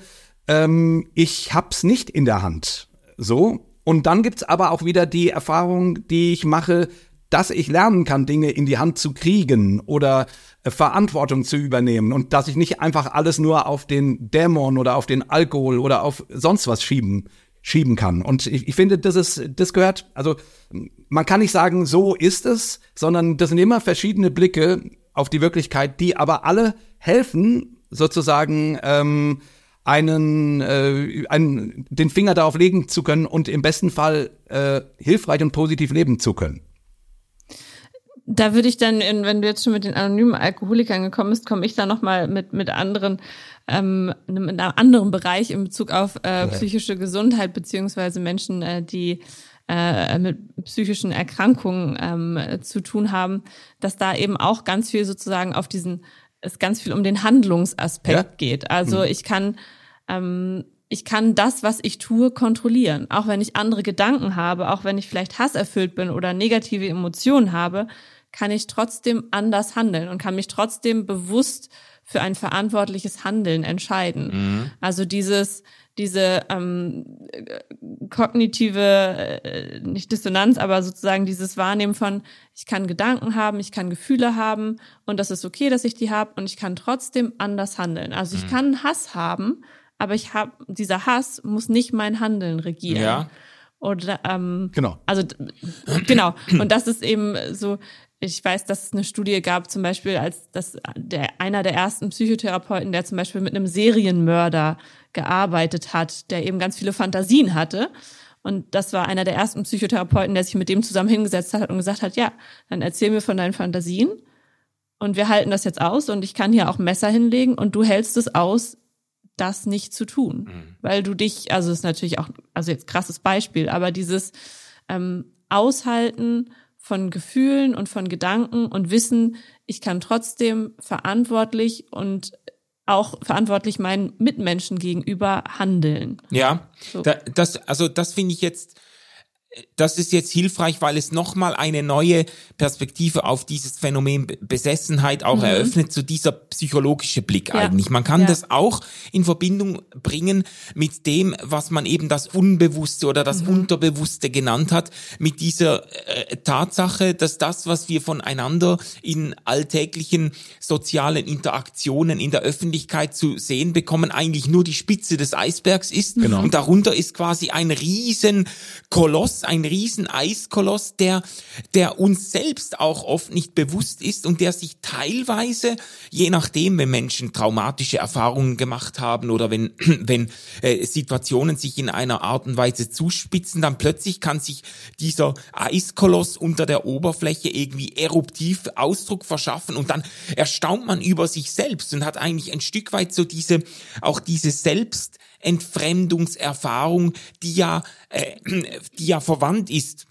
Speaker 2: ähm, ich hab's nicht in der Hand. So. Und dann gibt's aber auch wieder die Erfahrung, die ich mache, dass ich lernen kann, Dinge in die Hand zu kriegen oder Verantwortung zu übernehmen und dass ich nicht einfach alles nur auf den Dämon oder auf den Alkohol oder auf sonst was schieben schieben kann. Und ich, ich finde, das ist, das gehört, also man kann nicht sagen, so ist es, sondern das sind immer verschiedene Blicke auf die Wirklichkeit, die aber alle helfen, sozusagen ähm, einen, äh, einen, den Finger darauf legen zu können und im besten Fall äh, hilfreich und positiv leben zu können.
Speaker 3: Da würde ich dann, in, wenn du jetzt schon mit den anonymen Alkoholikern gekommen bist, komme ich da nochmal mit, mit anderen, ähm, in einem anderen Bereich in Bezug auf äh, psychische Gesundheit, beziehungsweise Menschen, äh, die äh, mit psychischen Erkrankungen ähm, zu tun haben, dass da eben auch ganz viel sozusagen auf diesen, es ganz viel um den Handlungsaspekt ja? geht. Also mhm. ich kann ähm, ich kann das, was ich tue, kontrollieren. Auch wenn ich andere Gedanken habe, auch wenn ich vielleicht hasserfüllt bin oder negative Emotionen habe, kann ich trotzdem anders handeln und kann mich trotzdem bewusst für ein verantwortliches Handeln entscheiden. Mhm. Also dieses, diese ähm, kognitive, äh, nicht Dissonanz, aber sozusagen dieses Wahrnehmen von, ich kann Gedanken haben, ich kann Gefühle haben und das ist okay, dass ich die habe und ich kann trotzdem anders handeln. Also ich mhm. kann Hass haben, aber ich habe, dieser Hass muss nicht mein Handeln regieren. Ja. Oder ähm,
Speaker 2: genau.
Speaker 3: Also genau. Und das ist eben so, ich weiß, dass es eine Studie gab, zum Beispiel, als das der einer der ersten Psychotherapeuten, der zum Beispiel mit einem Serienmörder gearbeitet hat, der eben ganz viele Fantasien hatte. Und das war einer der ersten Psychotherapeuten, der sich mit dem zusammen hingesetzt hat und gesagt hat, ja, dann erzähl mir von deinen Fantasien und wir halten das jetzt aus und ich kann hier auch Messer hinlegen und du hältst es aus, das nicht zu tun. Mhm. Weil du dich, also ist natürlich auch, also jetzt krasses Beispiel, aber dieses ähm, Aushalten von Gefühlen und von Gedanken und wissen, ich kann trotzdem verantwortlich und auch verantwortlich meinen Mitmenschen gegenüber handeln.
Speaker 1: Ja, so. da, das, also das finde ich jetzt das ist jetzt hilfreich, weil es nochmal eine neue Perspektive auf dieses Phänomen Besessenheit auch mhm. eröffnet, so dieser psychologische Blick ja. eigentlich. Man kann ja. das auch in Verbindung bringen mit dem, was man eben das Unbewusste oder das mhm. Unterbewusste genannt hat, mit dieser äh, Tatsache, dass das, was wir voneinander in alltäglichen sozialen Interaktionen in der Öffentlichkeit zu sehen bekommen, eigentlich nur die Spitze des Eisbergs ist. Genau. Und darunter ist quasi ein riesen Koloss, ein riesen Eiskoloss, der, der uns selbst auch oft nicht bewusst ist und der sich teilweise, je nachdem, wenn Menschen traumatische Erfahrungen gemacht haben oder wenn, wenn äh, Situationen sich in einer Art und Weise zuspitzen, dann plötzlich kann sich dieser Eiskoloss unter der Oberfläche irgendwie eruptiv Ausdruck verschaffen und dann erstaunt man über sich selbst und hat eigentlich ein Stück weit so diese, auch diese Selbst, Entfremdungserfahrung, die ja, äh, die ja verwandt ist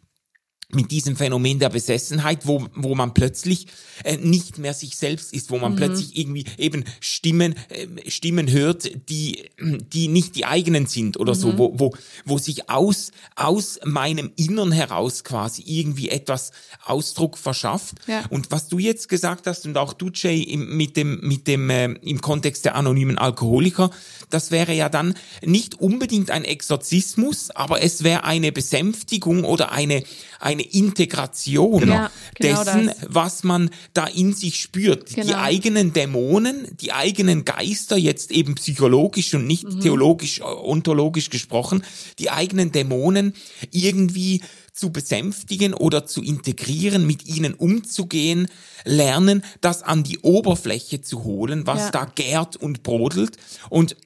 Speaker 1: mit diesem Phänomen der Besessenheit, wo, wo man plötzlich äh, nicht mehr sich selbst ist, wo man mhm. plötzlich irgendwie eben Stimmen, äh, Stimmen hört, die, die nicht die eigenen sind oder mhm. so, wo, wo, wo sich aus, aus meinem Innern heraus quasi irgendwie etwas Ausdruck verschafft. Ja. Und was du jetzt gesagt hast und auch du, Jay, im, mit dem, mit dem, äh, im Kontext der anonymen Alkoholiker, das wäre ja dann nicht unbedingt ein Exorzismus, aber es wäre eine Besänftigung oder eine, eine Integration ja, genau dessen, das. was man da in sich spürt. Genau. Die eigenen Dämonen, die eigenen Geister, jetzt eben psychologisch und nicht mhm. theologisch, äh, ontologisch gesprochen, die eigenen Dämonen irgendwie zu besänftigen oder zu integrieren, mit ihnen umzugehen, lernen, das an die Oberfläche zu holen, was ja. da gärt und brodelt und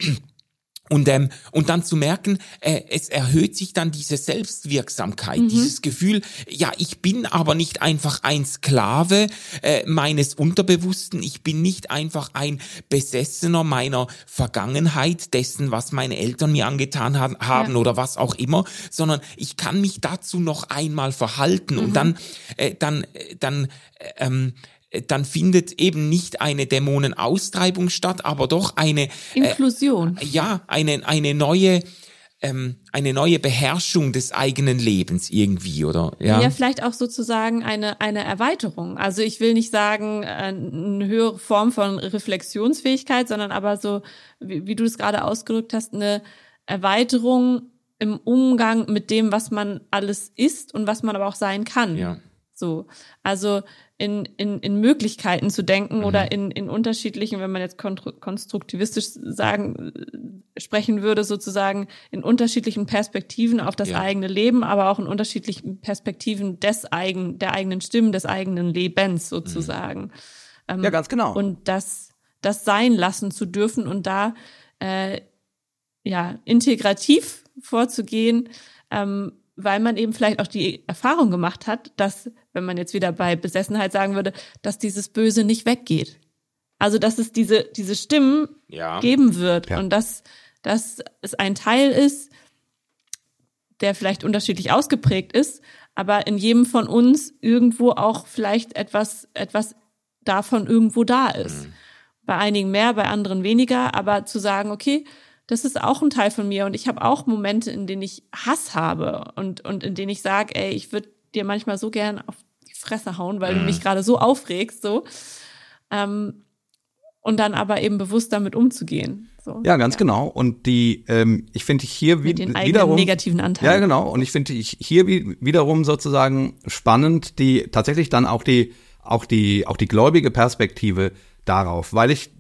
Speaker 1: und, ähm, und dann zu merken, äh, es erhöht sich dann diese Selbstwirksamkeit, mhm. dieses Gefühl, ja, ich bin aber nicht einfach ein Sklave äh, meines Unterbewussten, ich bin nicht einfach ein Besessener meiner Vergangenheit, dessen, was meine Eltern mir angetan ha haben ja. oder was auch immer, sondern ich kann mich dazu noch einmal verhalten mhm. und dann, äh, dann, äh, dann äh, ähm, dann findet eben nicht eine Dämonenaustreibung statt, aber doch eine
Speaker 3: äh, Inklusion.
Speaker 1: Äh, ja, eine eine neue ähm, eine neue Beherrschung des eigenen Lebens irgendwie, oder?
Speaker 3: Ja, ja vielleicht auch sozusagen eine, eine Erweiterung. Also ich will nicht sagen, äh, eine höhere Form von Reflexionsfähigkeit, sondern aber so, wie, wie du es gerade ausgedrückt hast, eine Erweiterung im Umgang mit dem, was man alles ist und was man aber auch sein kann.
Speaker 1: Ja.
Speaker 3: So. Also in, in, in Möglichkeiten zu denken mhm. oder in, in unterschiedlichen, wenn man jetzt konstruktivistisch sagen, sprechen würde, sozusagen in unterschiedlichen Perspektiven auf das ja. eigene Leben, aber auch in unterschiedlichen Perspektiven des eigen, der eigenen Stimmen, des eigenen Lebens sozusagen. Mhm.
Speaker 2: Ähm, ja, ganz genau.
Speaker 3: Und das, das sein lassen zu dürfen und da äh, ja integrativ vorzugehen, ähm, weil man eben vielleicht auch die Erfahrung gemacht hat, dass, wenn man jetzt wieder bei Besessenheit sagen würde, dass dieses Böse nicht weggeht. Also dass es diese, diese Stimmen ja. geben wird ja. und dass, dass es ein Teil ist, der vielleicht unterschiedlich ausgeprägt ist, aber in jedem von uns irgendwo auch vielleicht etwas, etwas davon irgendwo da ist. Mhm. Bei einigen mehr, bei anderen weniger, aber zu sagen, okay, das ist auch ein Teil von mir und ich habe auch Momente, in denen ich Hass habe und, und in denen ich sage, ey, ich würde dir manchmal so gern auf die Fresse hauen, weil mhm. du mich gerade so aufregst, so. Ähm, und dann aber eben bewusst damit umzugehen. So,
Speaker 2: ja, ganz ja. genau. Und die, ähm, ich finde hier den wiederum
Speaker 3: negativen Anteilen.
Speaker 2: Ja, genau. Und ich finde hier wiederum sozusagen spannend, die tatsächlich dann auch die auch die auch die gläubige Perspektive darauf, weil ich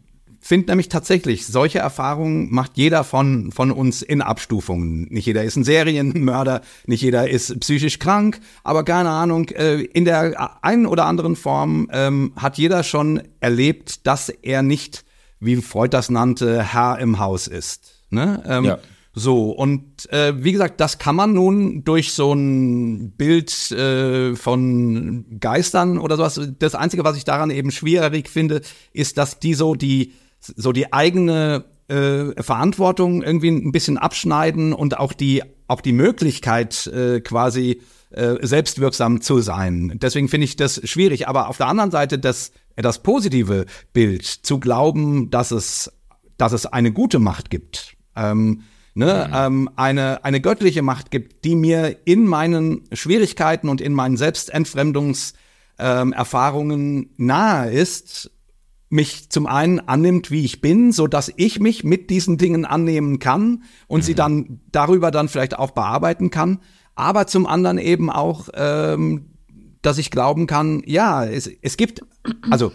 Speaker 2: finde nämlich tatsächlich, solche Erfahrungen macht jeder von, von uns in Abstufungen. Nicht jeder ist ein Serienmörder, nicht jeder ist psychisch krank, aber keine Ahnung, äh, in der einen oder anderen Form ähm, hat jeder schon erlebt, dass er nicht, wie Freud das nannte, Herr im Haus ist. Ne? Ähm, ja. So, und äh, wie gesagt, das kann man nun durch so ein Bild äh, von Geistern oder sowas. Das Einzige, was ich daran eben schwierig finde, ist, dass die so die so die eigene äh, Verantwortung irgendwie ein bisschen abschneiden und auch die auch die Möglichkeit äh, quasi äh, selbstwirksam zu sein. Deswegen finde ich das schwierig. Aber auf der anderen Seite das das positive Bild zu glauben, dass es dass es eine gute Macht gibt. Ähm, ne, mhm. ähm, eine, eine göttliche Macht gibt, die mir in meinen Schwierigkeiten und in meinen Selbstentfremdungserfahrungen ähm, nahe ist, mich zum einen annimmt, wie ich bin, so dass ich mich mit diesen Dingen annehmen kann und mhm. sie dann darüber dann vielleicht auch bearbeiten kann, aber zum anderen eben auch, ähm, dass ich glauben kann, ja, es, es gibt, also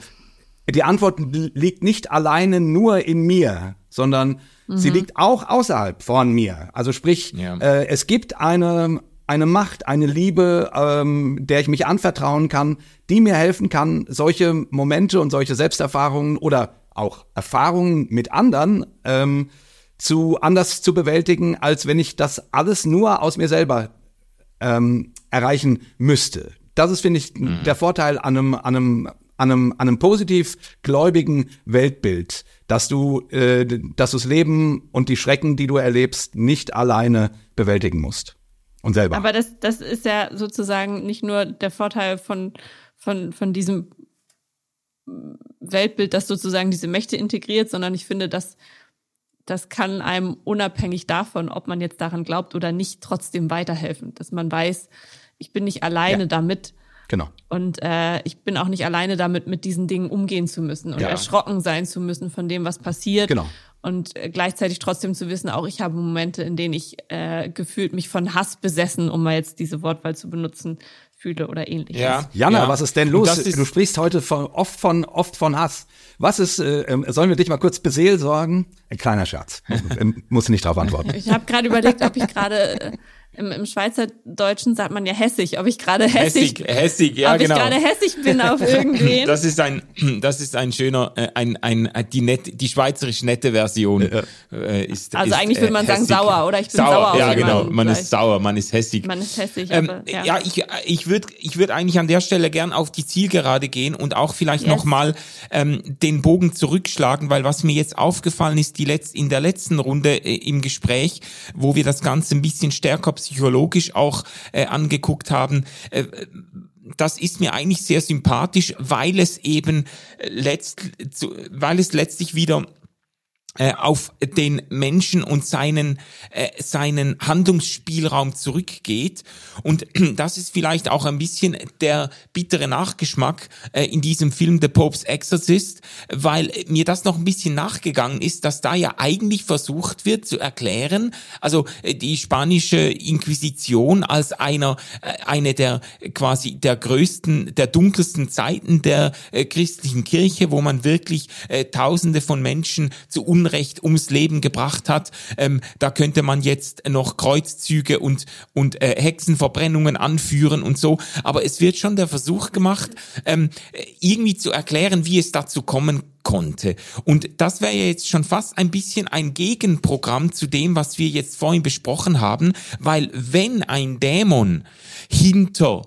Speaker 2: die Antwort liegt nicht alleine nur in mir, sondern mhm. sie liegt auch außerhalb von mir. Also sprich, ja. äh, es gibt eine eine Macht, eine Liebe, ähm, der ich mich anvertrauen kann, die mir helfen kann, solche Momente und solche Selbsterfahrungen oder auch Erfahrungen mit anderen ähm, zu anders zu bewältigen, als wenn ich das alles nur aus mir selber ähm, erreichen müsste. Das ist, finde ich, mhm. der Vorteil an einem, an einem, an einem, an einem positiv gläubigen Weltbild, dass du äh, dass du das Leben und die Schrecken, die du erlebst, nicht alleine bewältigen musst und selber.
Speaker 3: Aber das, das ist ja sozusagen nicht nur der Vorteil von, von, von diesem Weltbild, das sozusagen diese Mächte integriert, sondern ich finde, dass das kann einem unabhängig davon, ob man jetzt daran glaubt oder nicht, trotzdem weiterhelfen. Dass man weiß, ich bin nicht alleine ja. damit.
Speaker 2: Genau.
Speaker 3: Und äh, ich bin auch nicht alleine damit, mit diesen Dingen umgehen zu müssen und ja. erschrocken sein zu müssen von dem, was passiert.
Speaker 2: Genau
Speaker 3: und äh, gleichzeitig trotzdem zu wissen, auch ich habe Momente, in denen ich äh, gefühlt mich von Hass besessen, um mal jetzt diese Wortwahl zu benutzen, fühle oder ähnliches.
Speaker 2: Ja, Jana, ja. was ist denn los? Ist du sprichst heute von, oft von oft von Hass. Was ist? Äh, ähm, sollen wir dich mal kurz beseelsorgen? Ein kleiner Scherz. Muss nicht darauf antworten.
Speaker 3: Ich habe gerade überlegt, ob ich gerade äh, im, im Schweizerdeutschen sagt man ja hässig, ob ich gerade hässig,
Speaker 1: hässig, hässig, ja
Speaker 3: ob
Speaker 1: genau.
Speaker 3: ich gerade hässig bin auf irgendwen.
Speaker 1: Das ist ein, das ist ein schöner, äh, ein, ein, die nette, die schweizerisch nette Version
Speaker 3: äh, ist. Also ist, eigentlich würde man äh, sagen sauer oder ich bin sauer. sauer
Speaker 1: auf ja, genau. Man ist sauer, man ist hässig.
Speaker 3: Man ist hässig.
Speaker 1: Ähm, aber, ja. ja, ich, ich würde, ich würde eigentlich an der Stelle gern auf die Zielgerade gehen und auch vielleicht yes. nochmal ähm, den Bogen zurückschlagen, weil was mir jetzt aufgefallen ist, die letzt, in der letzten Runde äh, im Gespräch, wo wir das Ganze ein bisschen stärker psychologisch auch äh, angeguckt haben, äh, das ist mir eigentlich sehr sympathisch, weil es eben letzt, weil es letztlich wieder äh, auf den Menschen und seinen, äh, seinen Handlungsspielraum zurückgeht. Und das ist vielleicht auch ein bisschen der bittere Nachgeschmack äh, in diesem Film The Pope's Exorcist, weil mir das noch ein bisschen nachgegangen ist, dass da ja eigentlich versucht wird zu erklären, also äh, die spanische Inquisition als einer, äh, eine der quasi der größten, der dunkelsten Zeiten der äh, christlichen Kirche, wo man wirklich äh, Tausende von Menschen zu Unrecht ums Leben gebracht hat. Ähm, da könnte man jetzt noch Kreuzzüge und, und äh, Hexenverbrennungen anführen und so. Aber es wird schon der Versuch gemacht, ähm, irgendwie zu erklären, wie es dazu kommen konnte. Und das wäre ja jetzt schon fast ein bisschen ein Gegenprogramm zu dem, was wir jetzt vorhin besprochen haben, weil wenn ein Dämon hinter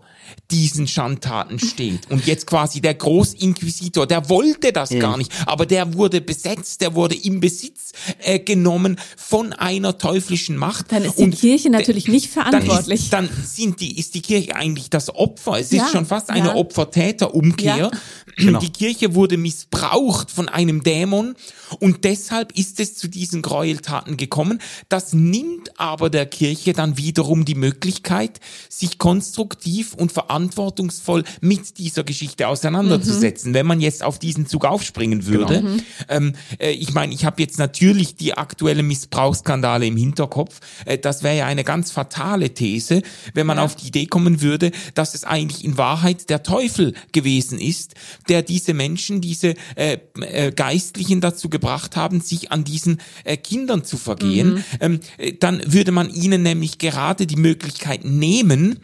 Speaker 1: diesen Schandtaten steht. Und jetzt quasi der Großinquisitor, der wollte das ja. gar nicht, aber der wurde besetzt, der wurde im Besitz äh, genommen von einer teuflischen Macht.
Speaker 3: Dann ist die und Kirche natürlich nicht verantwortlich.
Speaker 1: Dann, ist, dann sind die, ist die Kirche eigentlich das Opfer. Es ja. ist schon fast eine ja. Opfer-Täter-Umkehr. Genau. Die Kirche wurde missbraucht von einem Dämon und deshalb ist es zu diesen Gräueltaten gekommen. Das nimmt aber der Kirche dann wiederum die Möglichkeit, sich konstruktiv und verantwortungsvoll mit dieser Geschichte auseinanderzusetzen. Mhm. Wenn man jetzt auf diesen Zug aufspringen würde, genau. Ähm, äh, ich meine, ich habe jetzt natürlich die aktuellen Missbrauchsskandale im Hinterkopf. Äh, das wäre ja eine ganz fatale These, wenn man ja. auf die Idee kommen würde, dass es eigentlich in Wahrheit der Teufel gewesen ist, der diese Menschen, diese äh, äh, Geistlichen dazu gebracht haben, sich an diesen äh, Kindern zu vergehen. Mhm. Ähm, äh, dann würde man ihnen nämlich gerade die Möglichkeit nehmen,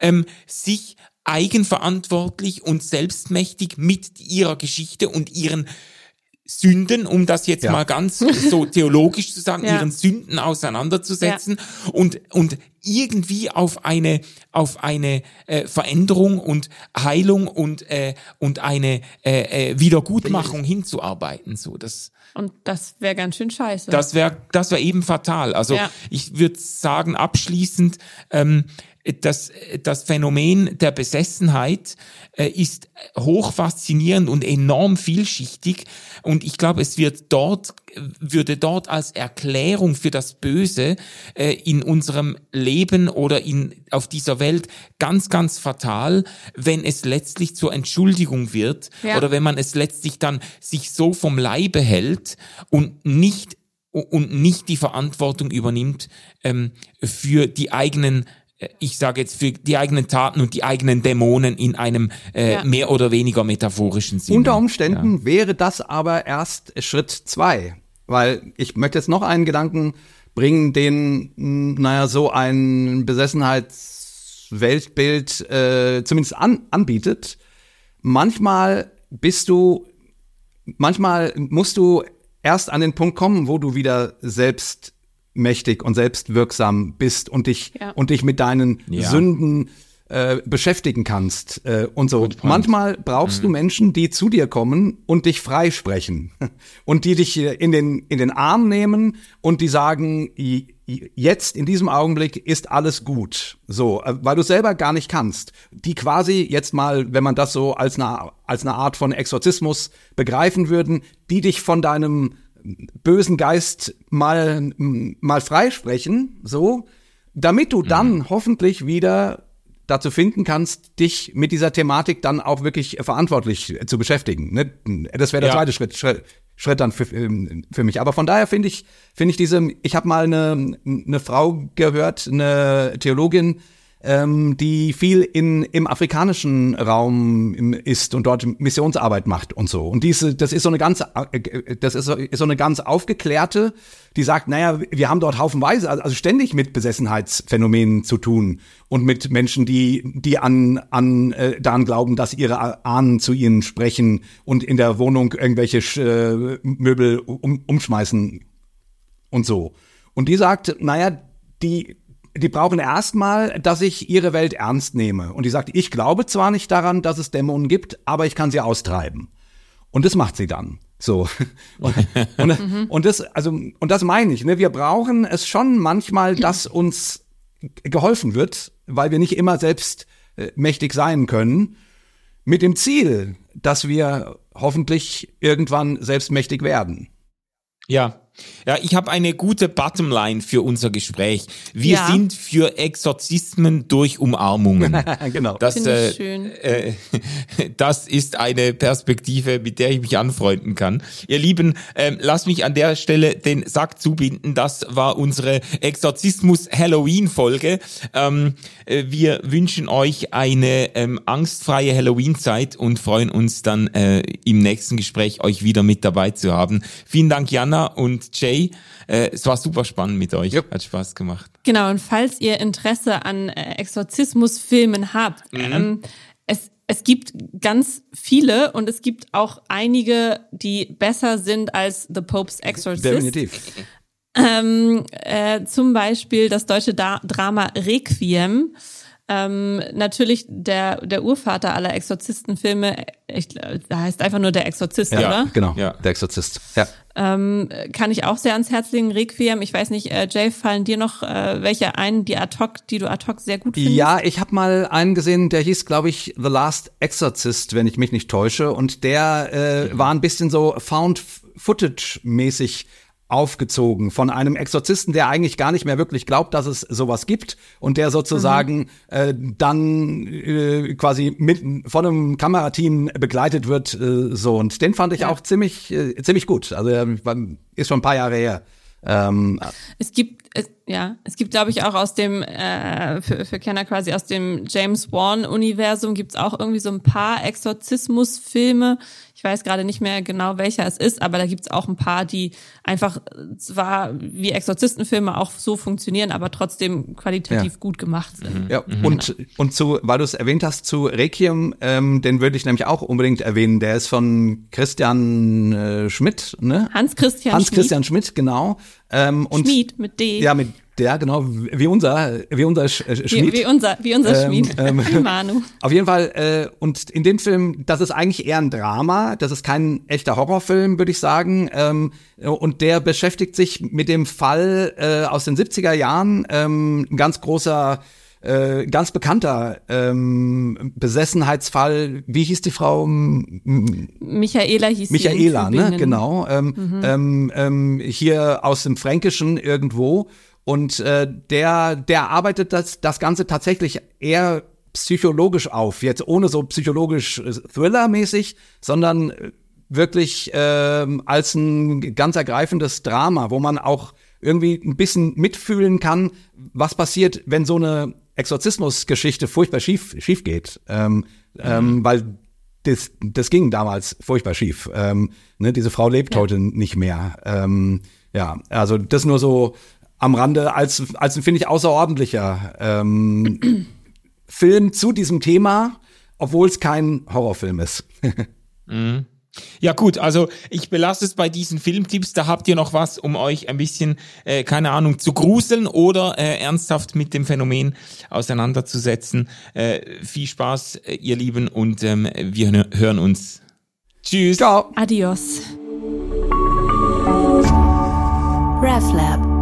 Speaker 1: ähm, sich eigenverantwortlich und selbstmächtig mit ihrer Geschichte und ihren Sünden, um das jetzt ja. mal ganz so theologisch zu sagen, ja. ihren Sünden auseinanderzusetzen ja. und und irgendwie auf eine auf eine äh, Veränderung und Heilung und äh, und eine äh, äh, Wiedergutmachung hinzuarbeiten. So das
Speaker 3: und das wäre ganz schön scheiße.
Speaker 1: Das wäre das wäre eben fatal. Also ich würde sagen abschließend. Ähm, das, das Phänomen der Besessenheit äh, ist hoch faszinierend und enorm vielschichtig. Und ich glaube, es wird dort, würde dort als Erklärung für das Böse äh, in unserem Leben oder in, auf dieser Welt ganz, ganz fatal, wenn es letztlich zur Entschuldigung wird ja. oder wenn man es letztlich dann sich so vom Leibe hält und nicht und nicht die Verantwortung übernimmt ähm, für die eigenen ich sage jetzt für die eigenen Taten und die eigenen Dämonen in einem äh, ja. mehr oder weniger metaphorischen Sinne.
Speaker 2: Unter Umständen ja. wäre das aber erst Schritt zwei, weil ich möchte jetzt noch einen Gedanken bringen, den, hm, naja, so ein Besessenheitsweltbild äh, zumindest an, anbietet. Manchmal bist du, manchmal musst du erst an den Punkt kommen, wo du wieder selbst mächtig und selbstwirksam bist und dich ja. und dich mit deinen ja. Sünden äh, beschäftigen kannst äh, und so. Manchmal brauchst mhm. du Menschen, die zu dir kommen und dich freisprechen und die dich in den in den Arm nehmen und die sagen, jetzt in diesem Augenblick ist alles gut. So, äh, weil du selber gar nicht kannst. Die quasi jetzt mal, wenn man das so als eine als eine Art von Exorzismus begreifen würden, die dich von deinem bösen Geist mal, mal freisprechen, so, damit du dann mhm. hoffentlich wieder dazu finden kannst, dich mit dieser Thematik dann auch wirklich verantwortlich zu beschäftigen. Ne? Das wäre der ja. zweite Schritt, Schritt, Schritt dann für, für mich. Aber von daher finde ich, finde ich diese, ich habe mal eine, eine Frau gehört, eine Theologin, ähm, die viel in, im afrikanischen Raum ist und dort Missionsarbeit macht und so. Und diese, das ist so eine ganz, äh, das ist so, eine ganz aufgeklärte, die sagt, naja, wir haben dort haufenweise, also ständig mit Besessenheitsphänomenen zu tun und mit Menschen, die, die an, an äh, daran glauben, dass ihre Ahnen zu ihnen sprechen und in der Wohnung irgendwelche äh, Möbel um, umschmeißen und so. Und die sagt, naja, die, die brauchen erstmal, dass ich ihre Welt ernst nehme. Und die sagt, ich glaube zwar nicht daran, dass es Dämonen gibt, aber ich kann sie austreiben. Und das macht sie dann. So. Und, und, und, das, also, und das meine ich, ne? Wir brauchen es schon manchmal, dass uns geholfen wird, weil wir nicht immer selbst äh, mächtig sein können, mit dem Ziel, dass wir hoffentlich irgendwann selbstmächtig werden.
Speaker 1: Ja, ja, ich habe eine gute Bottomline für unser Gespräch. Wir ja. sind für Exorzismen durch Umarmungen.
Speaker 2: genau.
Speaker 1: Das, äh, schön. Äh, das ist eine Perspektive, mit der ich mich anfreunden kann. Ihr Lieben, äh, lasst mich an der Stelle den Sack zubinden. Das war unsere Exorzismus-Halloween-Folge. Ähm, äh, wir wünschen euch eine ähm, angstfreie Halloween-Zeit und freuen uns dann äh, im nächsten Gespräch euch wieder mit dabei zu haben. Vielen Dank, Jana und Jay. Äh, es war super spannend mit euch. Yep. Hat Spaß gemacht.
Speaker 3: Genau, und falls ihr Interesse an äh, Exorzismusfilmen habt, mhm. ähm, es, es gibt ganz viele und es gibt auch einige, die besser sind als The Pope's Exorcist.
Speaker 2: Definitiv.
Speaker 3: Ähm, äh, zum Beispiel das deutsche da Drama Requiem ähm, natürlich der, der Urvater aller Exorzistenfilme, ich, da heißt einfach nur der Exorzist,
Speaker 2: ja,
Speaker 3: oder?
Speaker 2: Genau, ja. der Exorzist. Ja.
Speaker 3: Ähm, kann ich auch sehr ans Herz legen, Requiem. Ich weiß nicht, äh, Jay, fallen dir noch äh, welche ein, die ad hoc, die du ad hoc sehr gut findest?
Speaker 2: Ja, ich habe mal einen gesehen, der hieß, glaube ich, The Last Exorcist, wenn ich mich nicht täusche. Und der äh, war ein bisschen so Found Footage-mäßig aufgezogen von einem Exorzisten, der eigentlich gar nicht mehr wirklich glaubt, dass es sowas gibt und der sozusagen mhm. äh, dann äh, quasi mit von einem Kamerateam begleitet wird äh, so und den fand ich ja. auch ziemlich äh, ziemlich gut. Also er ist schon ein paar Jahre her. Ähm,
Speaker 3: es gibt es, ja, es gibt glaube ich auch aus dem äh, für, für Kenner quasi aus dem James Wan Universum gibt's auch irgendwie so ein paar Exorzismusfilme. Weiß gerade nicht mehr genau, welcher es ist, aber da gibt's auch ein paar, die einfach zwar wie Exorzistenfilme auch so funktionieren, aber trotzdem qualitativ ja. gut gemacht sind.
Speaker 2: Ja, mhm. und, und zu, weil du es erwähnt hast, zu Requiem, ähm, den würde ich nämlich auch unbedingt erwähnen. Der ist von Christian äh, Schmidt, ne?
Speaker 3: Hans Christian
Speaker 2: Hans Christian Schmidt, genau.
Speaker 3: Ähm, und Schmied mit D.
Speaker 2: Ja, mit ja, genau, wie unser, wie unser Sch äh, Schmied.
Speaker 3: Wie, wie, unser, wie unser ähm, Schmied. Ähm, wie Manu.
Speaker 2: Auf jeden Fall, äh, und in dem Film, das ist eigentlich eher ein Drama, das ist kein echter Horrorfilm, würde ich sagen. Ähm, und der beschäftigt sich mit dem Fall äh, aus den 70er Jahren, ähm, ein ganz großer äh, ganz bekannter ähm, Besessenheitsfall. Wie hieß die Frau?
Speaker 3: Michaela hieß
Speaker 2: Michaela, ne? Genau. Ähm, mhm. ähm, ähm, hier aus dem Fränkischen irgendwo. Und äh, der, der arbeitet das, das Ganze tatsächlich eher psychologisch auf, jetzt ohne so psychologisch äh, Thriller-mäßig, sondern äh, wirklich äh, als ein ganz ergreifendes Drama, wo man auch irgendwie ein bisschen mitfühlen kann, was passiert, wenn so eine Exorzismusgeschichte furchtbar schief, schief geht. Ähm, ähm, mhm. weil das, das ging damals furchtbar schief. Ähm, ne, diese Frau lebt ja. heute nicht mehr. Ähm, ja, also das nur so am Rande als, als finde ich, außerordentlicher ähm, Film zu diesem Thema, obwohl es kein Horrorfilm ist.
Speaker 1: mhm. Ja gut, also ich belasse es bei diesen Filmtipps. Da habt ihr noch was, um euch ein bisschen, äh, keine Ahnung, zu gruseln oder äh, ernsthaft mit dem Phänomen auseinanderzusetzen. Äh, viel Spaß, äh, ihr Lieben, und ähm, wir hören uns. Tschüss.
Speaker 2: Ciao.
Speaker 3: Adios.
Speaker 4: RefLab